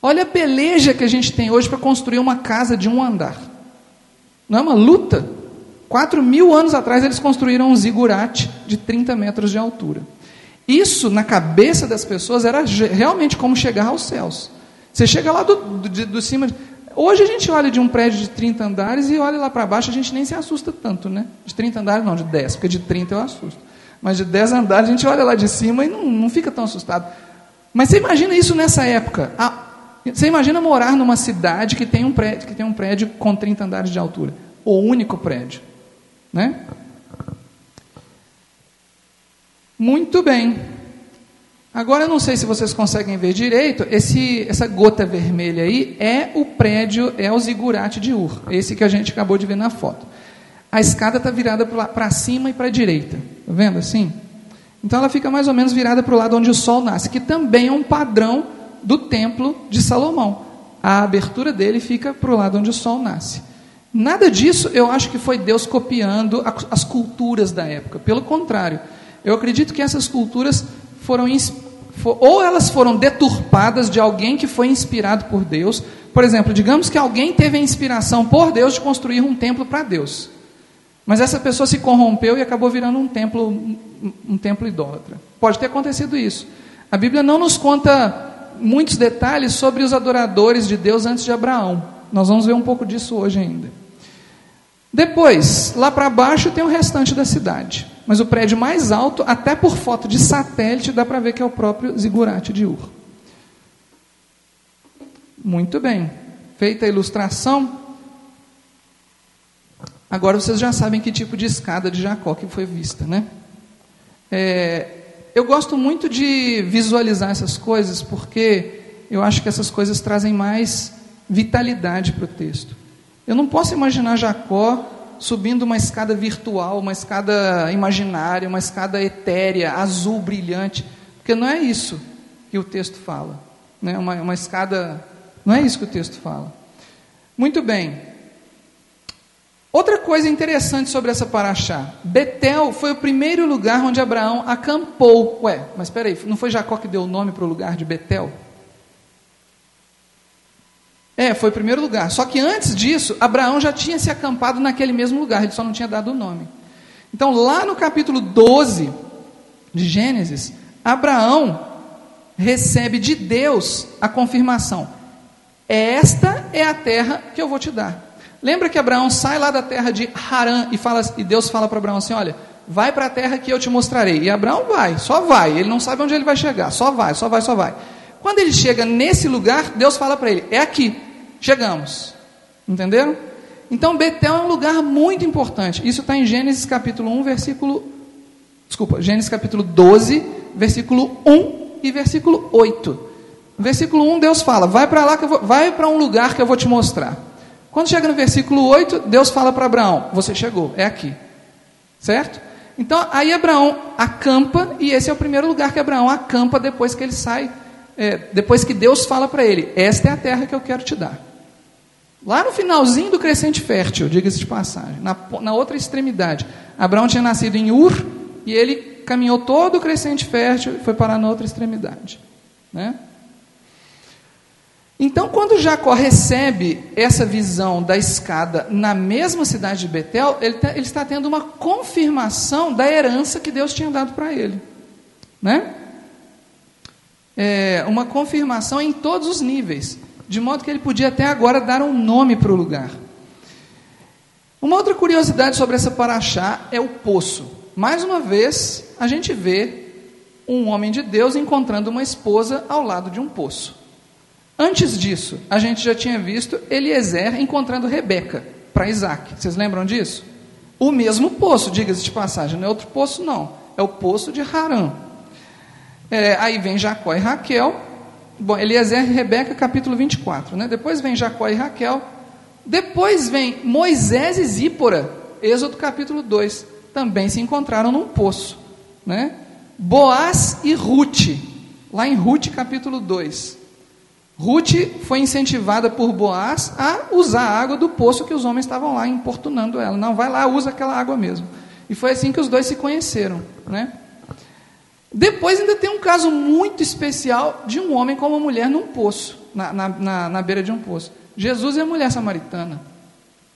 Olha a peleja que a gente tem hoje para construir uma casa de um andar. Não é uma luta? 4 mil anos atrás eles construíram um zigurate de 30 metros de altura. Isso, na cabeça das pessoas, era realmente como chegar aos céus. Você chega lá do, do, do cima. Hoje a gente olha de um prédio de 30 andares e olha lá para baixo, a gente nem se assusta tanto, né? De 30 andares, não, de 10, porque de 30 eu assusto. Mas de 10 andares a gente olha lá de cima e não, não fica tão assustado. Mas você imagina isso nessa época. você imagina morar numa cidade que tem um prédio, que tem um prédio com 30 andares de altura. O único prédio. Né? Muito bem. Agora eu não sei se vocês conseguem ver direito, esse, essa gota vermelha aí é o prédio, é o zigurate de Ur, esse que a gente acabou de ver na foto. A escada está virada para cima e para a direita, está vendo assim? Então ela fica mais ou menos virada para o lado onde o sol nasce, que também é um padrão do templo de Salomão. A abertura dele fica para o lado onde o sol nasce. Nada disso eu acho que foi Deus copiando as culturas da época, pelo contrário. Eu acredito que essas culturas foram ou elas foram deturpadas de alguém que foi inspirado por Deus. Por exemplo, digamos que alguém teve a inspiração por Deus de construir um templo para Deus. Mas essa pessoa se corrompeu e acabou virando um templo, um templo idólatra. Pode ter acontecido isso. A Bíblia não nos conta muitos detalhes sobre os adoradores de Deus antes de Abraão. Nós vamos ver um pouco disso hoje ainda. Depois, lá para baixo tem o restante da cidade. Mas o prédio mais alto, até por foto de satélite, dá para ver que é o próprio zigurate de Ur. Muito bem. Feita a ilustração, agora vocês já sabem que tipo de escada de Jacó que foi vista, né? É, eu gosto muito de visualizar essas coisas porque eu acho que essas coisas trazem mais vitalidade para o texto. Eu não posso imaginar Jacó subindo uma escada virtual, uma escada imaginária, uma escada etérea, azul brilhante, porque não é isso que o texto fala. Né? Uma, uma escada. Não é isso que o texto fala. Muito bem. Outra coisa interessante sobre essa paraxá: Betel foi o primeiro lugar onde Abraão acampou. Ué, mas espera aí, não foi Jacó que deu o nome para o lugar de Betel? É, foi primeiro lugar. Só que antes disso, Abraão já tinha se acampado naquele mesmo lugar, ele só não tinha dado o nome. Então, lá no capítulo 12 de Gênesis, Abraão recebe de Deus a confirmação: Esta é a terra que eu vou te dar. Lembra que Abraão sai lá da terra de Harã e, fala, e Deus fala para Abraão assim: Olha, vai para a terra que eu te mostrarei. E Abraão vai, só vai, ele não sabe onde ele vai chegar, só vai, só vai, só vai. Quando ele chega nesse lugar, Deus fala para ele: É aqui, chegamos. Entenderam? Então Betel é um lugar muito importante. Isso está em Gênesis capítulo 1, versículo. Desculpa, Gênesis capítulo 12, versículo 1 e versículo 8. No versículo 1, Deus fala: Vai para lá, que vou, vai para um lugar que eu vou te mostrar. Quando chega no versículo 8, Deus fala para Abraão: Você chegou, é aqui. Certo? Então, aí Abraão acampa, e esse é o primeiro lugar que Abraão acampa depois que ele sai é, depois que Deus fala para ele: Esta é a terra que eu quero te dar. Lá no finalzinho do crescente fértil, diga-se de passagem, na, na outra extremidade, Abraão tinha nascido em Ur e ele caminhou todo o crescente fértil e foi parar na outra extremidade. Né? Então, quando Jacó recebe essa visão da escada na mesma cidade de Betel, ele, tá, ele está tendo uma confirmação da herança que Deus tinha dado para ele. Né? É, uma confirmação em todos os níveis, de modo que ele podia até agora dar um nome para o lugar. Uma outra curiosidade sobre essa paraxá é o poço. Mais uma vez, a gente vê um homem de Deus encontrando uma esposa ao lado de um poço. Antes disso, a gente já tinha visto Eliezer encontrando Rebeca para Isaac. Vocês lembram disso? O mesmo poço, diga-se de passagem, não é outro poço, não. É o poço de Harã. É, aí vem Jacó e Raquel. Bom, Eliezer e Rebeca, capítulo 24. Né? Depois vem Jacó e Raquel. Depois vem Moisés e Zípora, Êxodo capítulo 2. Também se encontraram num poço. Né? Boaz e Ruth, lá em Ruth capítulo 2. Ruth foi incentivada por Boaz a usar a água do poço que os homens estavam lá importunando ela. Não, vai lá, usa aquela água mesmo. E foi assim que os dois se conheceram. Né? Depois ainda tem um caso muito especial de um homem com uma mulher num poço, na, na, na, na beira de um poço. Jesus e a mulher samaritana.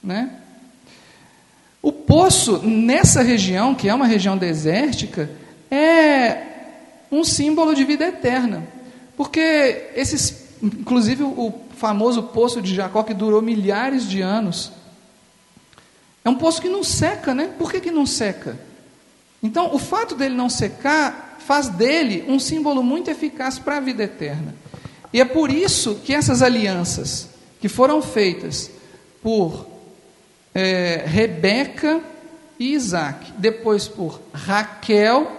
Né? O poço, nessa região, que é uma região desértica, é um símbolo de vida eterna. Porque esses, inclusive o famoso poço de Jacó, que durou milhares de anos, é um poço que não seca, né? Por que, que não seca? Então, o fato dele não secar faz dele um símbolo muito eficaz para a vida eterna. E é por isso que essas alianças que foram feitas por é, Rebeca e Isaac, depois por Raquel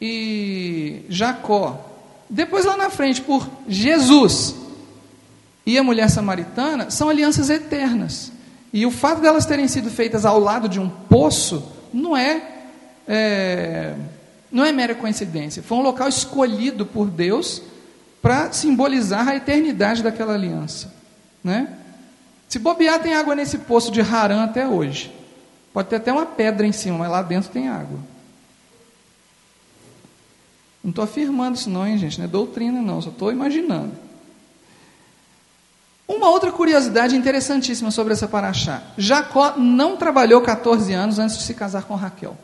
e Jacó, depois lá na frente por Jesus e a mulher samaritana, são alianças eternas. E o fato delas terem sido feitas ao lado de um poço não é, é não é mera coincidência. Foi um local escolhido por Deus para simbolizar a eternidade daquela aliança. Né? Se bobear, tem água nesse poço de Harã até hoje. Pode ter até uma pedra em cima, mas lá dentro tem água. Não estou afirmando isso não, hein, gente? Não é doutrina, não. Só estou imaginando. Uma outra curiosidade interessantíssima sobre essa paraxá. Jacó não trabalhou 14 anos antes de se casar com Raquel.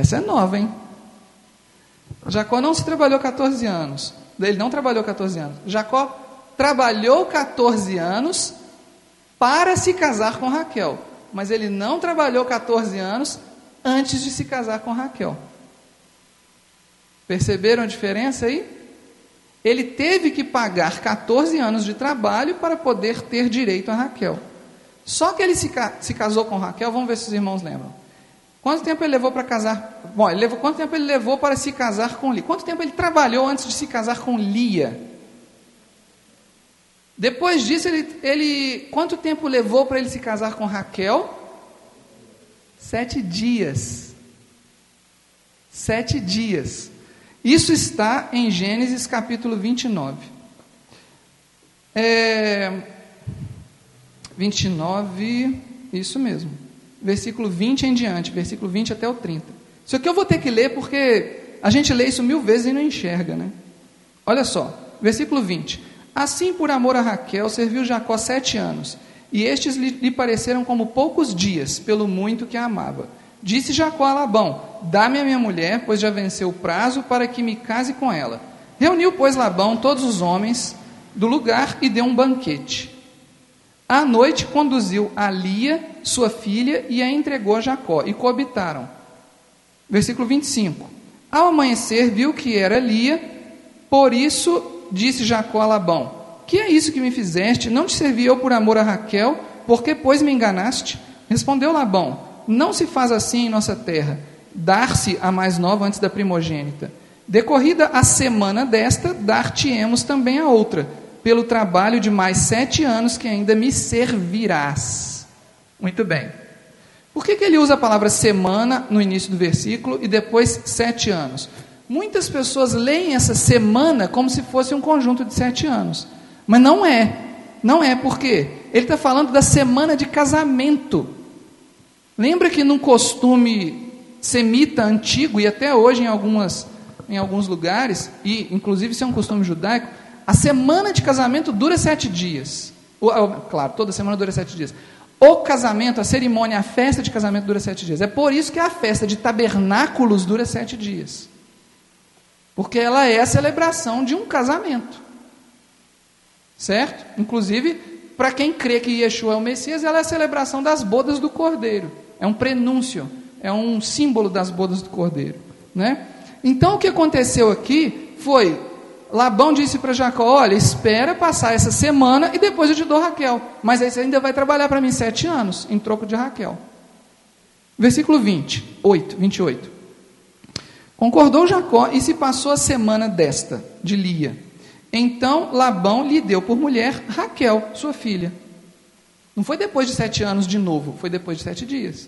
Essa é nova, hein? Jacó não se trabalhou 14 anos. Ele não trabalhou 14 anos. Jacó trabalhou 14 anos para se casar com Raquel. Mas ele não trabalhou 14 anos antes de se casar com Raquel. Perceberam a diferença aí? Ele teve que pagar 14 anos de trabalho para poder ter direito a Raquel. Só que ele se, se casou com Raquel, vamos ver se os irmãos lembram. Quanto tempo ele levou para casar? Bom, levou, quanto tempo ele levou para se casar com Lia? Quanto tempo ele trabalhou antes de se casar com Lia? Depois disso, ele, ele quanto tempo levou para ele se casar com Raquel? Sete dias. Sete dias. Isso está em Gênesis capítulo 29. É, 29, isso mesmo versículo 20 em diante, versículo 20 até o 30. Isso aqui eu vou ter que ler porque a gente lê isso mil vezes e não enxerga, né? Olha só, versículo 20. Assim, por amor a Raquel, serviu Jacó sete anos, e estes lhe, lhe pareceram como poucos dias, pelo muito que a amava. Disse Jacó a Labão: Dá-me a minha mulher, pois já venceu o prazo para que me case com ela. Reuniu, pois, Labão todos os homens do lugar e deu um banquete. À noite conduziu a Lia, sua filha, e a entregou a Jacó, e coabitaram. Versículo 25. Ao amanhecer, viu que era Lia, por isso disse Jacó a Labão: Que é isso que me fizeste? Não te servi eu por amor a Raquel? Por que, pois, me enganaste? Respondeu Labão: Não se faz assim em nossa terra, dar-se a mais nova antes da primogênita. Decorrida a semana desta, dar-te-emos também a outra pelo trabalho de mais sete anos que ainda me servirás. Muito bem. Por que, que ele usa a palavra semana no início do versículo e depois sete anos? Muitas pessoas leem essa semana como se fosse um conjunto de sete anos. Mas não é. Não é, por quê? Ele está falando da semana de casamento. Lembra que num costume semita antigo, e até hoje em, algumas, em alguns lugares, e inclusive isso é um costume judaico, a semana de casamento dura sete dias. Claro, toda semana dura sete dias. O casamento, a cerimônia, a festa de casamento dura sete dias. É por isso que a festa de tabernáculos dura sete dias. Porque ela é a celebração de um casamento. Certo? Inclusive, para quem crê que Yeshua é o Messias, ela é a celebração das bodas do Cordeiro. É um prenúncio, é um símbolo das bodas do Cordeiro. Né? Então, o que aconteceu aqui foi Labão disse para Jacó: Olha, espera passar essa semana e depois eu te dou Raquel. Mas aí você ainda vai trabalhar para mim sete anos em troco de Raquel. Versículo 20, 8, 28. Concordou Jacó e se passou a semana desta, de Lia. Então Labão lhe deu por mulher Raquel, sua filha. Não foi depois de sete anos de novo, foi depois de sete dias.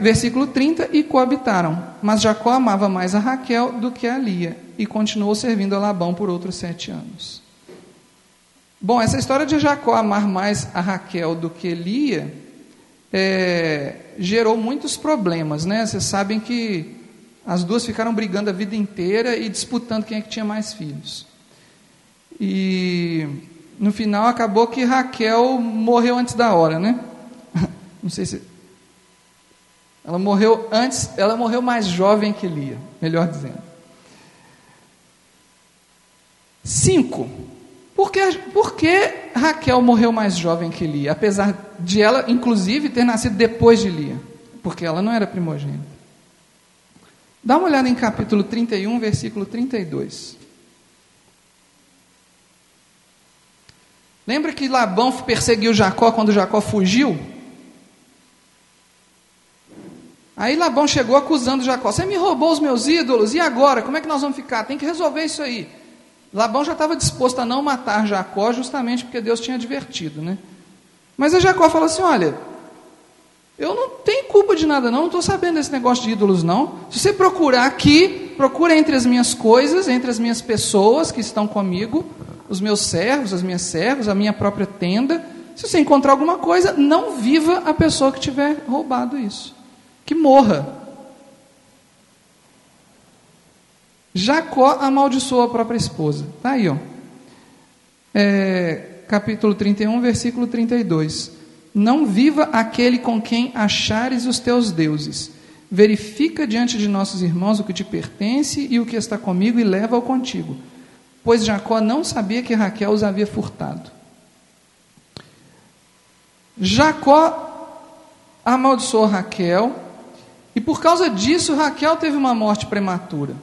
Versículo 30: E coabitaram. Mas Jacó amava mais a Raquel do que a Lia, e continuou servindo a Labão por outros sete anos. Bom, essa história de Jacó amar mais a Raquel do que Lia é, gerou muitos problemas, né? Vocês sabem que as duas ficaram brigando a vida inteira e disputando quem é que tinha mais filhos. E no final acabou que Raquel morreu antes da hora, né? *laughs* Não sei se ela morreu antes, ela morreu mais jovem que Lia, melhor dizendo. Cinco. Por que, por que Raquel morreu mais jovem que Lia? Apesar de ela, inclusive, ter nascido depois de Lia. Porque ela não era primogênita. Dá uma olhada em capítulo 31, versículo 32. Lembra que Labão perseguiu Jacó quando Jacó fugiu? Aí Labão chegou acusando Jacó: Você me roubou os meus ídolos, e agora? Como é que nós vamos ficar? Tem que resolver isso aí. Labão já estava disposto a não matar Jacó, justamente porque Deus tinha advertido, né? Mas a Jacó falou assim: Olha, eu não tenho culpa de nada, não, não estou sabendo desse negócio de ídolos, não. Se você procurar aqui, procura entre as minhas coisas, entre as minhas pessoas que estão comigo, os meus servos, as minhas servas, a minha própria tenda. Se você encontrar alguma coisa, não viva a pessoa que tiver roubado isso. Que morra. Jacó amaldiçoou a própria esposa. Está aí, ó. É, capítulo 31, versículo 32. Não viva aquele com quem achares os teus deuses. Verifica diante de nossos irmãos o que te pertence e o que está comigo e leva-o contigo. Pois Jacó não sabia que Raquel os havia furtado. Jacó amaldiçoou Raquel e por causa disso Raquel teve uma morte prematura.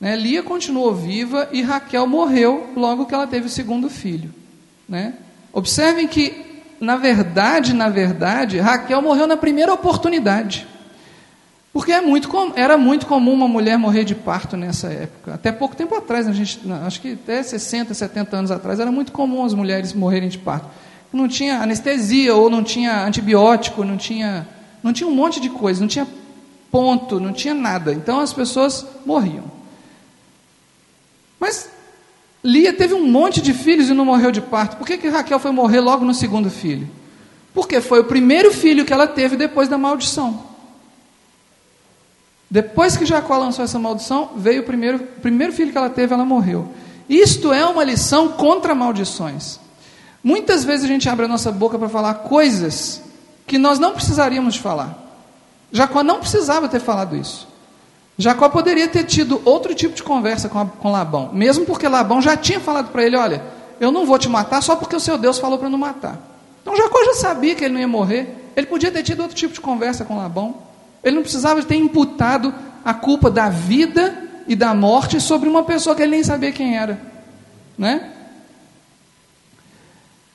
Né? Lia continuou viva e Raquel morreu logo que ela teve o segundo filho. Né? Observem que, na verdade, na verdade, Raquel morreu na primeira oportunidade. Porque é muito, era muito comum uma mulher morrer de parto nessa época. Até pouco tempo atrás, a gente, acho que até 60, 70 anos atrás, era muito comum as mulheres morrerem de parto. Não tinha anestesia, ou não tinha antibiótico, não tinha, não tinha um monte de coisa, não tinha ponto, não tinha nada. Então as pessoas morriam. Mas Lia teve um monte de filhos e não morreu de parto. Por que, que Raquel foi morrer logo no segundo filho? Porque foi o primeiro filho que ela teve depois da maldição. Depois que Jacó lançou essa maldição, veio o primeiro, o primeiro filho que ela teve, ela morreu. Isto é uma lição contra maldições. Muitas vezes a gente abre a nossa boca para falar coisas que nós não precisaríamos falar. Jacó não precisava ter falado isso. Jacó poderia ter tido outro tipo de conversa com, com Labão, mesmo porque Labão já tinha falado para ele: Olha, eu não vou te matar só porque o seu Deus falou para não matar. Então Jacó já sabia que ele não ia morrer, ele podia ter tido outro tipo de conversa com Labão. Ele não precisava ter imputado a culpa da vida e da morte sobre uma pessoa que ele nem sabia quem era. Né?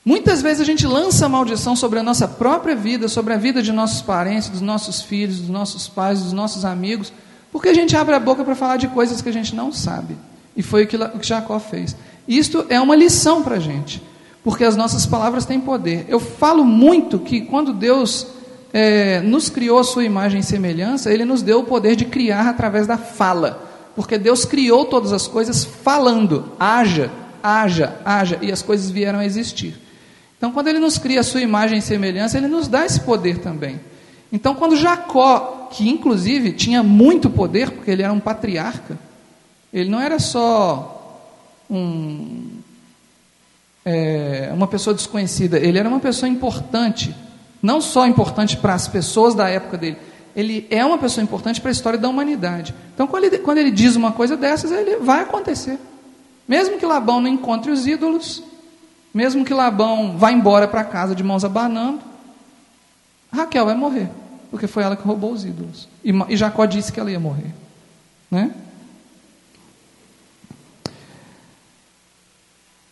Muitas vezes a gente lança maldição sobre a nossa própria vida, sobre a vida de nossos parentes, dos nossos filhos, dos nossos pais, dos nossos amigos, porque a gente abre a boca para falar de coisas que a gente não sabe. E foi o que Jacó fez. Isto é uma lição para a gente, porque as nossas palavras têm poder. Eu falo muito que quando Deus é, nos criou a sua imagem e semelhança, Ele nos deu o poder de criar através da fala. Porque Deus criou todas as coisas falando, haja, haja, haja, e as coisas vieram a existir. Então, quando Ele nos cria a sua imagem e semelhança, Ele nos dá esse poder também. Então, quando Jacó, que inclusive tinha muito poder, porque ele era um patriarca, ele não era só um, é, uma pessoa desconhecida, ele era uma pessoa importante, não só importante para as pessoas da época dele, ele é uma pessoa importante para a história da humanidade. Então, quando ele, quando ele diz uma coisa dessas, ele vai acontecer. Mesmo que Labão não encontre os ídolos, mesmo que Labão vá embora para casa de mãos abanando, Raquel vai morrer porque foi ela que roubou os ídolos. E, e Jacó disse que ela ia morrer. Né?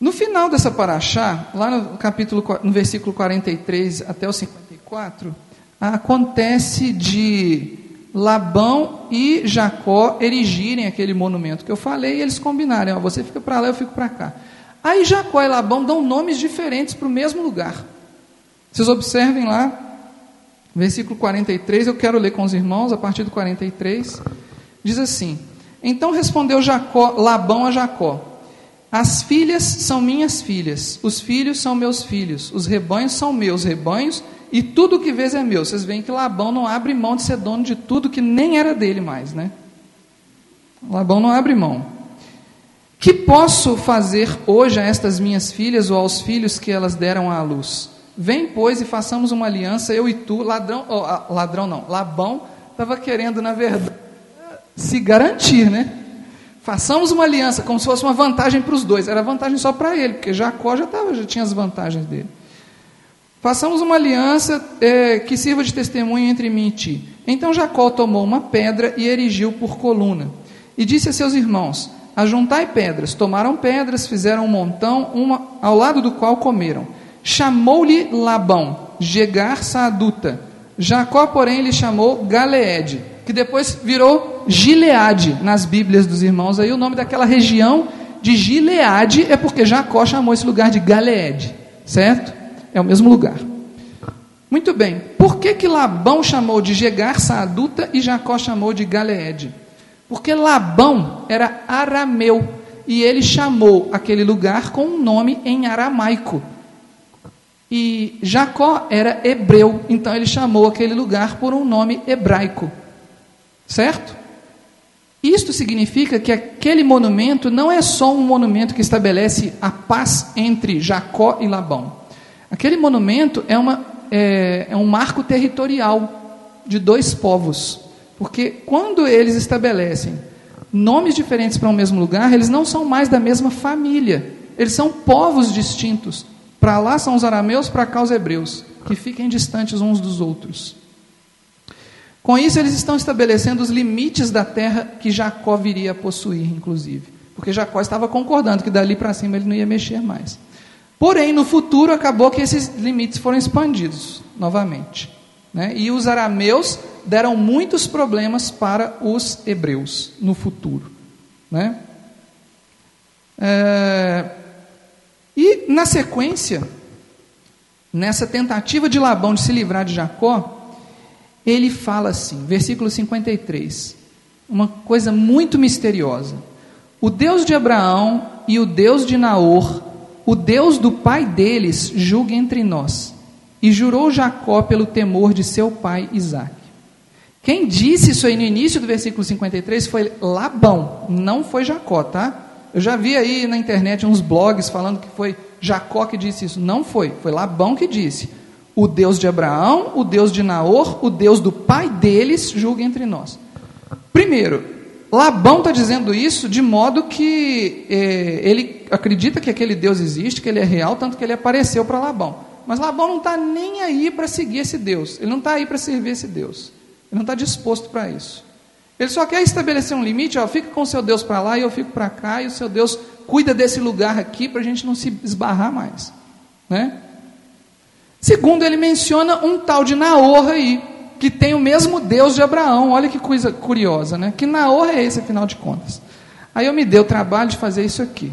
No final dessa paraxá, lá no capítulo, no versículo 43 até o 54, acontece de Labão e Jacó erigirem aquele monumento que eu falei, e eles combinarem, ó, você fica para lá, eu fico para cá. Aí Jacó e Labão dão nomes diferentes para o mesmo lugar. Vocês observem lá, Versículo 43, eu quero ler com os irmãos, a partir do 43, diz assim: Então respondeu Jacó, Labão a Jacó: As filhas são minhas filhas, os filhos são meus filhos, os rebanhos são meus rebanhos e tudo que vês é meu. Vocês veem que Labão não abre mão de ser dono de tudo que nem era dele mais, né? Labão não abre mão. Que posso fazer hoje a estas minhas filhas ou aos filhos que elas deram à luz? Vem, pois, e façamos uma aliança, eu e tu. Ladrão, oh, ladrão não, Labão estava querendo, na verdade, se garantir, né? Façamos uma aliança, como se fosse uma vantagem para os dois. Era vantagem só para ele, porque Jacó já, tava, já tinha as vantagens dele. Façamos uma aliança é, que sirva de testemunho entre mim e ti. Então Jacó tomou uma pedra e erigiu por coluna. E disse a seus irmãos: Ajuntai pedras. Tomaram pedras, fizeram um montão, uma ao lado do qual comeram. Chamou-lhe Labão, Gegar Saaduta. Jacó, porém, lhe chamou Galeede, que depois virou Gileade nas Bíblias dos irmãos. Aí o nome daquela região de Gileade é porque Jacó chamou esse lugar de Galeede, certo? É o mesmo lugar. Muito bem. Por que que Labão chamou de Gegar Saaduta e Jacó chamou de Galeede? Porque Labão era arameu e ele chamou aquele lugar com um nome em aramaico. E Jacó era hebreu, então ele chamou aquele lugar por um nome hebraico. Certo? Isto significa que aquele monumento não é só um monumento que estabelece a paz entre Jacó e Labão. Aquele monumento é, uma, é, é um marco territorial de dois povos. Porque quando eles estabelecem nomes diferentes para um mesmo lugar, eles não são mais da mesma família. Eles são povos distintos. Para lá são os arameus, para cá os hebreus, que fiquem distantes uns dos outros. Com isso, eles estão estabelecendo os limites da terra que Jacó viria a possuir, inclusive. Porque Jacó estava concordando que dali para cima ele não ia mexer mais. Porém, no futuro, acabou que esses limites foram expandidos novamente. Né? E os arameus deram muitos problemas para os hebreus no futuro. Né? É... E na sequência, nessa tentativa de Labão de se livrar de Jacó, ele fala assim, versículo 53, uma coisa muito misteriosa. O Deus de Abraão e o Deus de Naor, o Deus do pai deles, julgue entre nós. E jurou Jacó pelo temor de seu pai Isaque. Quem disse isso aí no início do versículo 53 foi Labão, não foi Jacó, tá? Eu já vi aí na internet uns blogs falando que foi Jacó que disse isso. Não foi, foi Labão que disse. O Deus de Abraão, o Deus de Naor, o Deus do pai deles, julga entre nós. Primeiro, Labão está dizendo isso de modo que é, ele acredita que aquele Deus existe, que ele é real, tanto que ele apareceu para Labão. Mas Labão não está nem aí para seguir esse Deus, ele não está aí para servir esse Deus. Ele não está disposto para isso. Ele só quer estabelecer um limite, ó, fica com o seu Deus para lá e eu fico para cá, e o seu Deus cuida desse lugar aqui para a gente não se esbarrar mais. Né? Segundo, ele menciona um tal de Naor aí, que tem o mesmo Deus de Abraão. Olha que coisa curiosa, né? Que Naor é esse, afinal de contas? Aí eu me dei o trabalho de fazer isso aqui.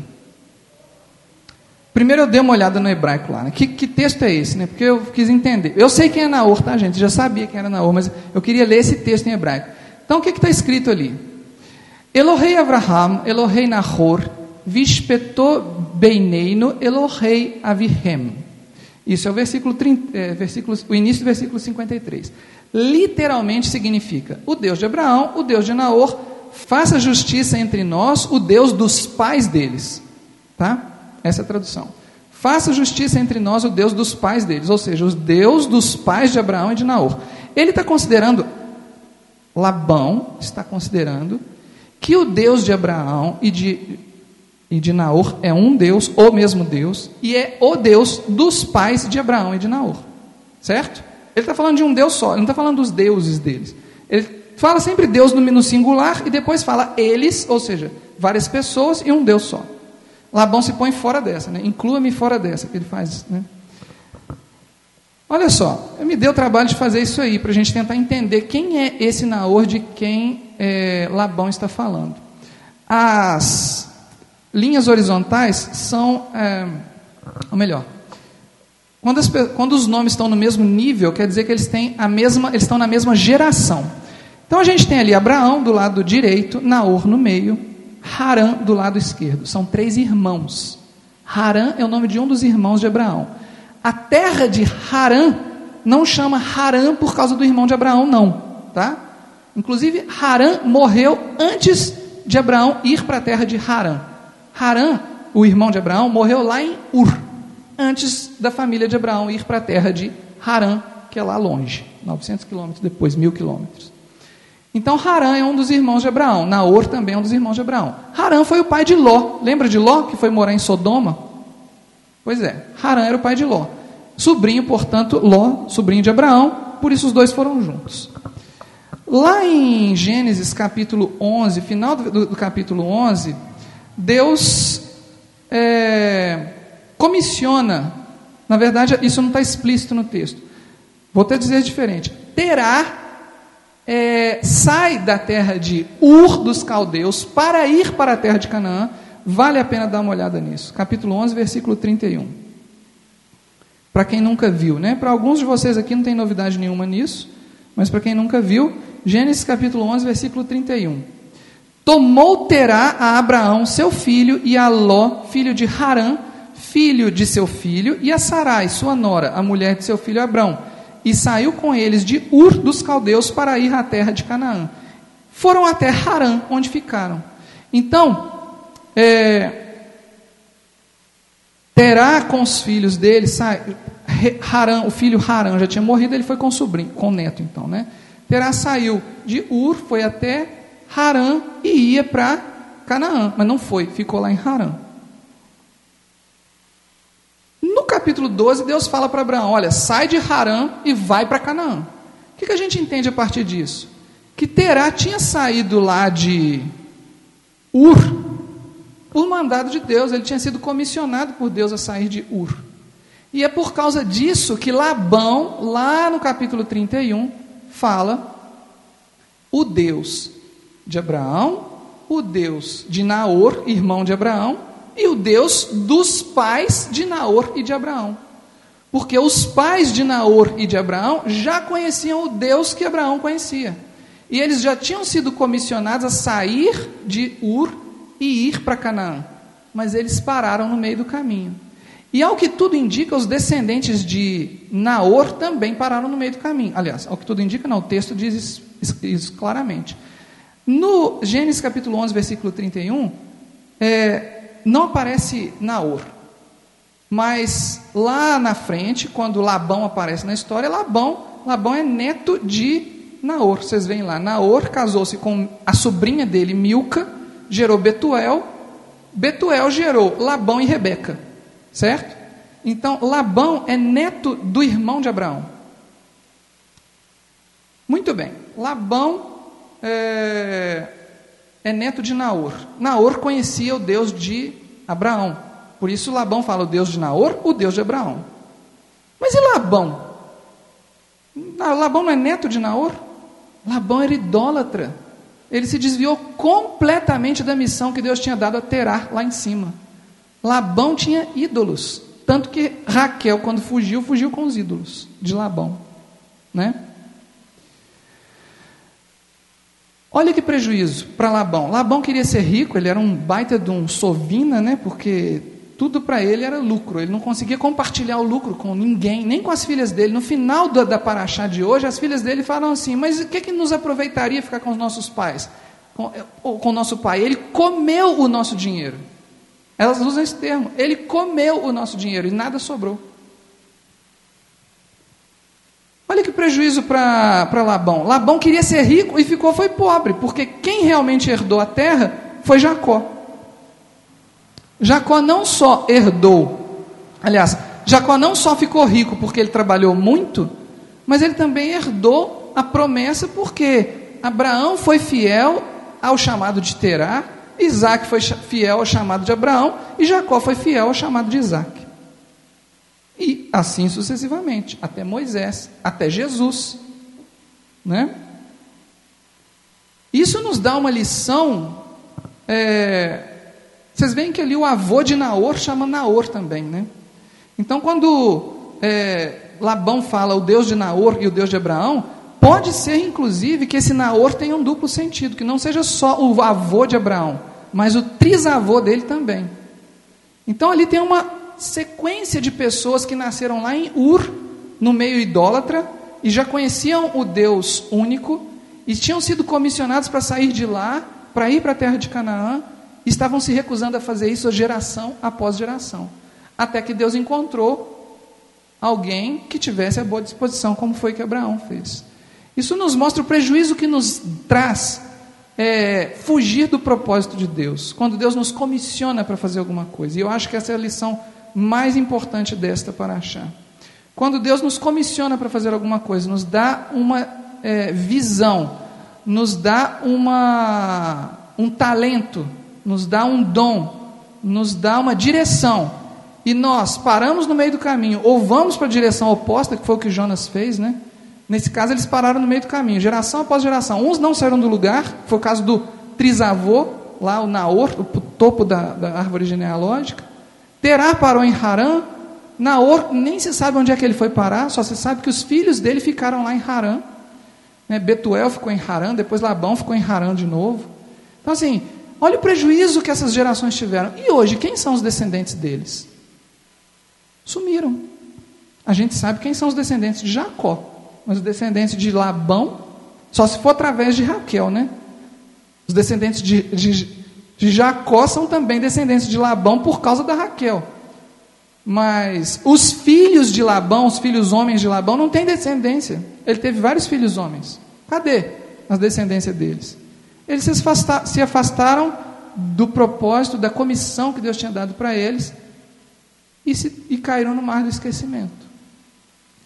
Primeiro eu dei uma olhada no hebraico lá. Né? Que, que, texto é esse? Né? Porque eu quis entender. Eu sei quem é Naor, tá, gente? Já sabia quem era Naor, mas eu queria ler esse texto em hebraico. Então o que está escrito ali? Elohei Avraham, Elohei Nahor, Vishpeto Beineino, Elohei Avihem. Isso é o versículo, 30, é, versículo, o início do versículo 53. Literalmente significa: o Deus de Abraão, o Deus de Naor, faça justiça entre nós, o Deus dos pais deles. Tá? Essa é a tradução. Faça justiça entre nós, o Deus dos pais deles, ou seja, os Deus dos pais de Abraão e de Naor. Ele está considerando, Labão está considerando, que o Deus de Abraão e de, e de Naor é um Deus, o mesmo Deus, e é o Deus dos pais de Abraão e de Naor. Certo? Ele está falando de um Deus só, ele não está falando dos deuses deles. Ele fala sempre Deus no singular e depois fala eles, ou seja, várias pessoas e um Deus só. Labão se põe fora dessa, né? inclua-me fora dessa, que ele faz. Né? Olha só, me dei o trabalho de fazer isso aí, para a gente tentar entender quem é esse Naor de quem é, Labão está falando. As linhas horizontais são, é, ou melhor, quando, as, quando, os nomes estão no mesmo nível, quer dizer que eles, têm a mesma, eles estão na mesma geração. Então a gente tem ali Abraão do lado direito, Naor no meio, Harã do lado esquerdo. São três irmãos. Harã é o nome de um dos irmãos de Abraão. A terra de Harã não chama Harã por causa do irmão de Abraão, não, tá? Inclusive, Harã morreu antes de Abraão ir para a terra de Harã. Harã, o irmão de Abraão, morreu lá em Ur, antes da família de Abraão ir para a terra de Harã, que é lá longe, 900 quilômetros depois, mil quilômetros. Então Harã é um dos irmãos de Abraão, Naor também é um dos irmãos de Abraão. Harã foi o pai de Ló, lembra de Ló, que foi morar em Sodoma? Pois é, Harã era o pai de Ló. Sobrinho, portanto, Ló, sobrinho de Abraão, por isso os dois foram juntos. Lá em Gênesis capítulo 11, final do, do capítulo 11, Deus é, comissiona, na verdade isso não está explícito no texto, vou até dizer diferente, Terá é, sai da terra de Ur dos caldeus para ir para a terra de Canaã, vale a pena dar uma olhada nisso, capítulo 11, versículo 31. Para quem nunca viu, né? Para alguns de vocês aqui não tem novidade nenhuma nisso, mas para quem nunca viu, Gênesis capítulo 11, versículo 31. Tomou Terá a Abraão, seu filho, e a Ló, filho de Harã, filho de seu filho, e a Sarai, sua nora, a mulher de seu filho Abrão, e saiu com eles de Ur dos caldeus para ir à terra de Canaã. Foram até Harã, onde ficaram. Então, é, Terá com os filhos dele, Harã, o filho Harã já tinha morrido, ele foi com o sobrinho, com o neto, então, né? Terá saiu de Ur, foi até Harã e ia para Canaã, mas não foi, ficou lá em Harã. No capítulo 12, Deus fala para Abraão: Olha, sai de Harã e vai para Canaã. O que, que a gente entende a partir disso? Que Terá tinha saído lá de Ur por mandado de Deus, ele tinha sido comissionado por Deus a sair de Ur. E é por causa disso que Labão, lá no capítulo 31, fala o Deus de Abraão, o Deus de Naor, irmão de Abraão, e o Deus dos pais de Naor e de Abraão. Porque os pais de Naor e de Abraão já conheciam o Deus que Abraão conhecia. E eles já tinham sido comissionados a sair de Ur e ir para Canaã. Mas eles pararam no meio do caminho. E ao que tudo indica, os descendentes de Naor também pararam no meio do caminho. Aliás, ao que tudo indica, não, o texto diz isso, isso claramente. No Gênesis capítulo 11, versículo 31, é, não aparece Naor. Mas lá na frente, quando Labão aparece na história, Labão, Labão é neto de Naor. Vocês veem lá, Naor casou-se com a sobrinha dele, Milca, gerou Betuel, Betuel gerou Labão e Rebeca. Certo? Então, Labão é neto do irmão de Abraão. Muito bem. Labão é, é neto de Naor. Naor conhecia o Deus de Abraão. Por isso, Labão fala o Deus de Naor, o Deus de Abraão. Mas e Labão? Labão não é neto de Naor? Labão era idólatra. Ele se desviou completamente da missão que Deus tinha dado a Terá lá em cima. Labão tinha ídolos. Tanto que Raquel, quando fugiu, fugiu com os ídolos de Labão. Né? Olha que prejuízo para Labão. Labão queria ser rico, ele era um baita de um sovina, né? porque tudo para ele era lucro. Ele não conseguia compartilhar o lucro com ninguém, nem com as filhas dele. No final da, da paraxá de hoje, as filhas dele falam assim: Mas o que, que nos aproveitaria ficar com os nossos pais? Com, com o nosso pai? Ele comeu o nosso dinheiro. Elas usam esse termo. Ele comeu o nosso dinheiro e nada sobrou. Olha que prejuízo para Labão. Labão queria ser rico e ficou foi pobre, porque quem realmente herdou a terra foi Jacó. Jacó não só herdou, aliás, Jacó não só ficou rico porque ele trabalhou muito, mas ele também herdou a promessa porque Abraão foi fiel ao chamado de Terá Isaac foi fiel ao chamado de Abraão e Jacó foi fiel ao chamado de Isaac. E assim sucessivamente, até Moisés, até Jesus. Né? Isso nos dá uma lição. É, vocês veem que ali o avô de Naor chama Naor também. Né? Então, quando é, Labão fala o Deus de Naor e o Deus de Abraão, pode ser inclusive que esse Naor tenha um duplo sentido, que não seja só o avô de Abraão, mas o trisavô dele também. Então ali tem uma sequência de pessoas que nasceram lá em Ur no meio idólatra e já conheciam o Deus único e tinham sido comissionados para sair de lá, para ir para a terra de Canaã, e estavam se recusando a fazer isso geração após geração. Até que Deus encontrou alguém que tivesse a boa disposição, como foi que Abraão fez. Isso nos mostra o prejuízo que nos traz é, fugir do propósito de Deus, quando Deus nos comissiona para fazer alguma coisa. E eu acho que essa é a lição mais importante desta para achar. Quando Deus nos comissiona para fazer alguma coisa, nos dá uma é, visão, nos dá uma, um talento, nos dá um dom, nos dá uma direção, e nós paramos no meio do caminho, ou vamos para a direção oposta, que foi o que Jonas fez, né? Nesse caso, eles pararam no meio do caminho, geração após geração. Uns não saíram do lugar, foi o caso do trisavô, lá o Naor, o topo da, da árvore genealógica. Terá parou em Harã. Naor, nem se sabe onde é que ele foi parar, só se sabe que os filhos dele ficaram lá em Harã. Né? Betuel ficou em Harã, depois Labão ficou em Harã de novo. Então, assim, olha o prejuízo que essas gerações tiveram. E hoje, quem são os descendentes deles? Sumiram. A gente sabe quem são os descendentes de Jacó. Mas os descendentes de Labão, só se for através de Raquel, né? Os descendentes de, de, de Jacó são também descendentes de Labão por causa da Raquel. Mas os filhos de Labão, os filhos homens de Labão, não têm descendência. Ele teve vários filhos homens. Cadê a descendência deles? Eles se afastaram, se afastaram do propósito, da comissão que Deus tinha dado para eles e, se, e caíram no mar do esquecimento.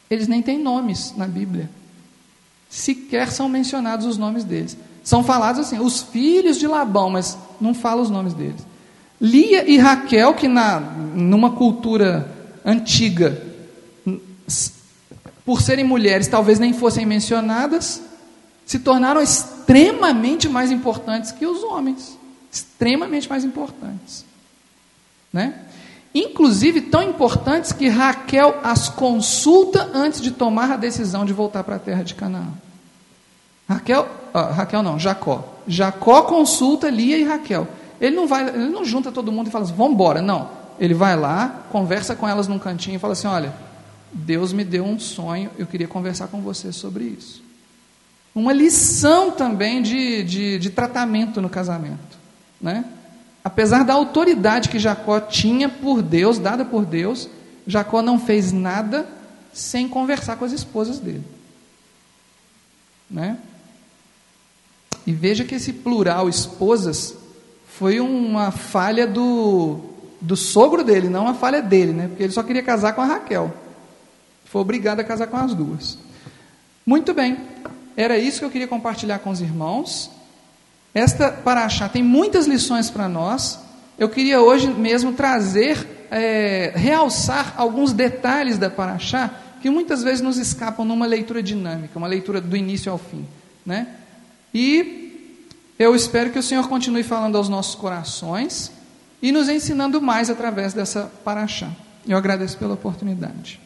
Eles nem têm nomes na Bíblia. Sequer são mencionados os nomes deles. São falados assim, os filhos de Labão, mas não fala os nomes deles. Lia e Raquel, que na, numa cultura antiga, por serem mulheres, talvez nem fossem mencionadas, se tornaram extremamente mais importantes que os homens. Extremamente mais importantes. Né? inclusive tão importantes que Raquel as consulta antes de tomar a decisão de voltar para a terra de Canaã. Raquel, ah, Raquel não, Jacó. Jacó consulta Lia e Raquel. Ele não vai, ele não junta todo mundo e fala assim, vamos embora. Não. Ele vai lá, conversa com elas num cantinho e fala assim: olha, Deus me deu um sonho, eu queria conversar com você sobre isso. Uma lição também de, de, de tratamento no casamento. Né? Apesar da autoridade que Jacó tinha por Deus, dada por Deus, Jacó não fez nada sem conversar com as esposas dele. Né? E veja que esse plural esposas foi uma falha do, do sogro dele, não uma falha dele, né? porque ele só queria casar com a Raquel. Foi obrigado a casar com as duas. Muito bem, era isso que eu queria compartilhar com os irmãos. Esta paraxá tem muitas lições para nós. Eu queria hoje mesmo trazer, é, realçar alguns detalhes da paraxá que muitas vezes nos escapam numa leitura dinâmica, uma leitura do início ao fim. Né? E eu espero que o Senhor continue falando aos nossos corações e nos ensinando mais através dessa paraxá. Eu agradeço pela oportunidade.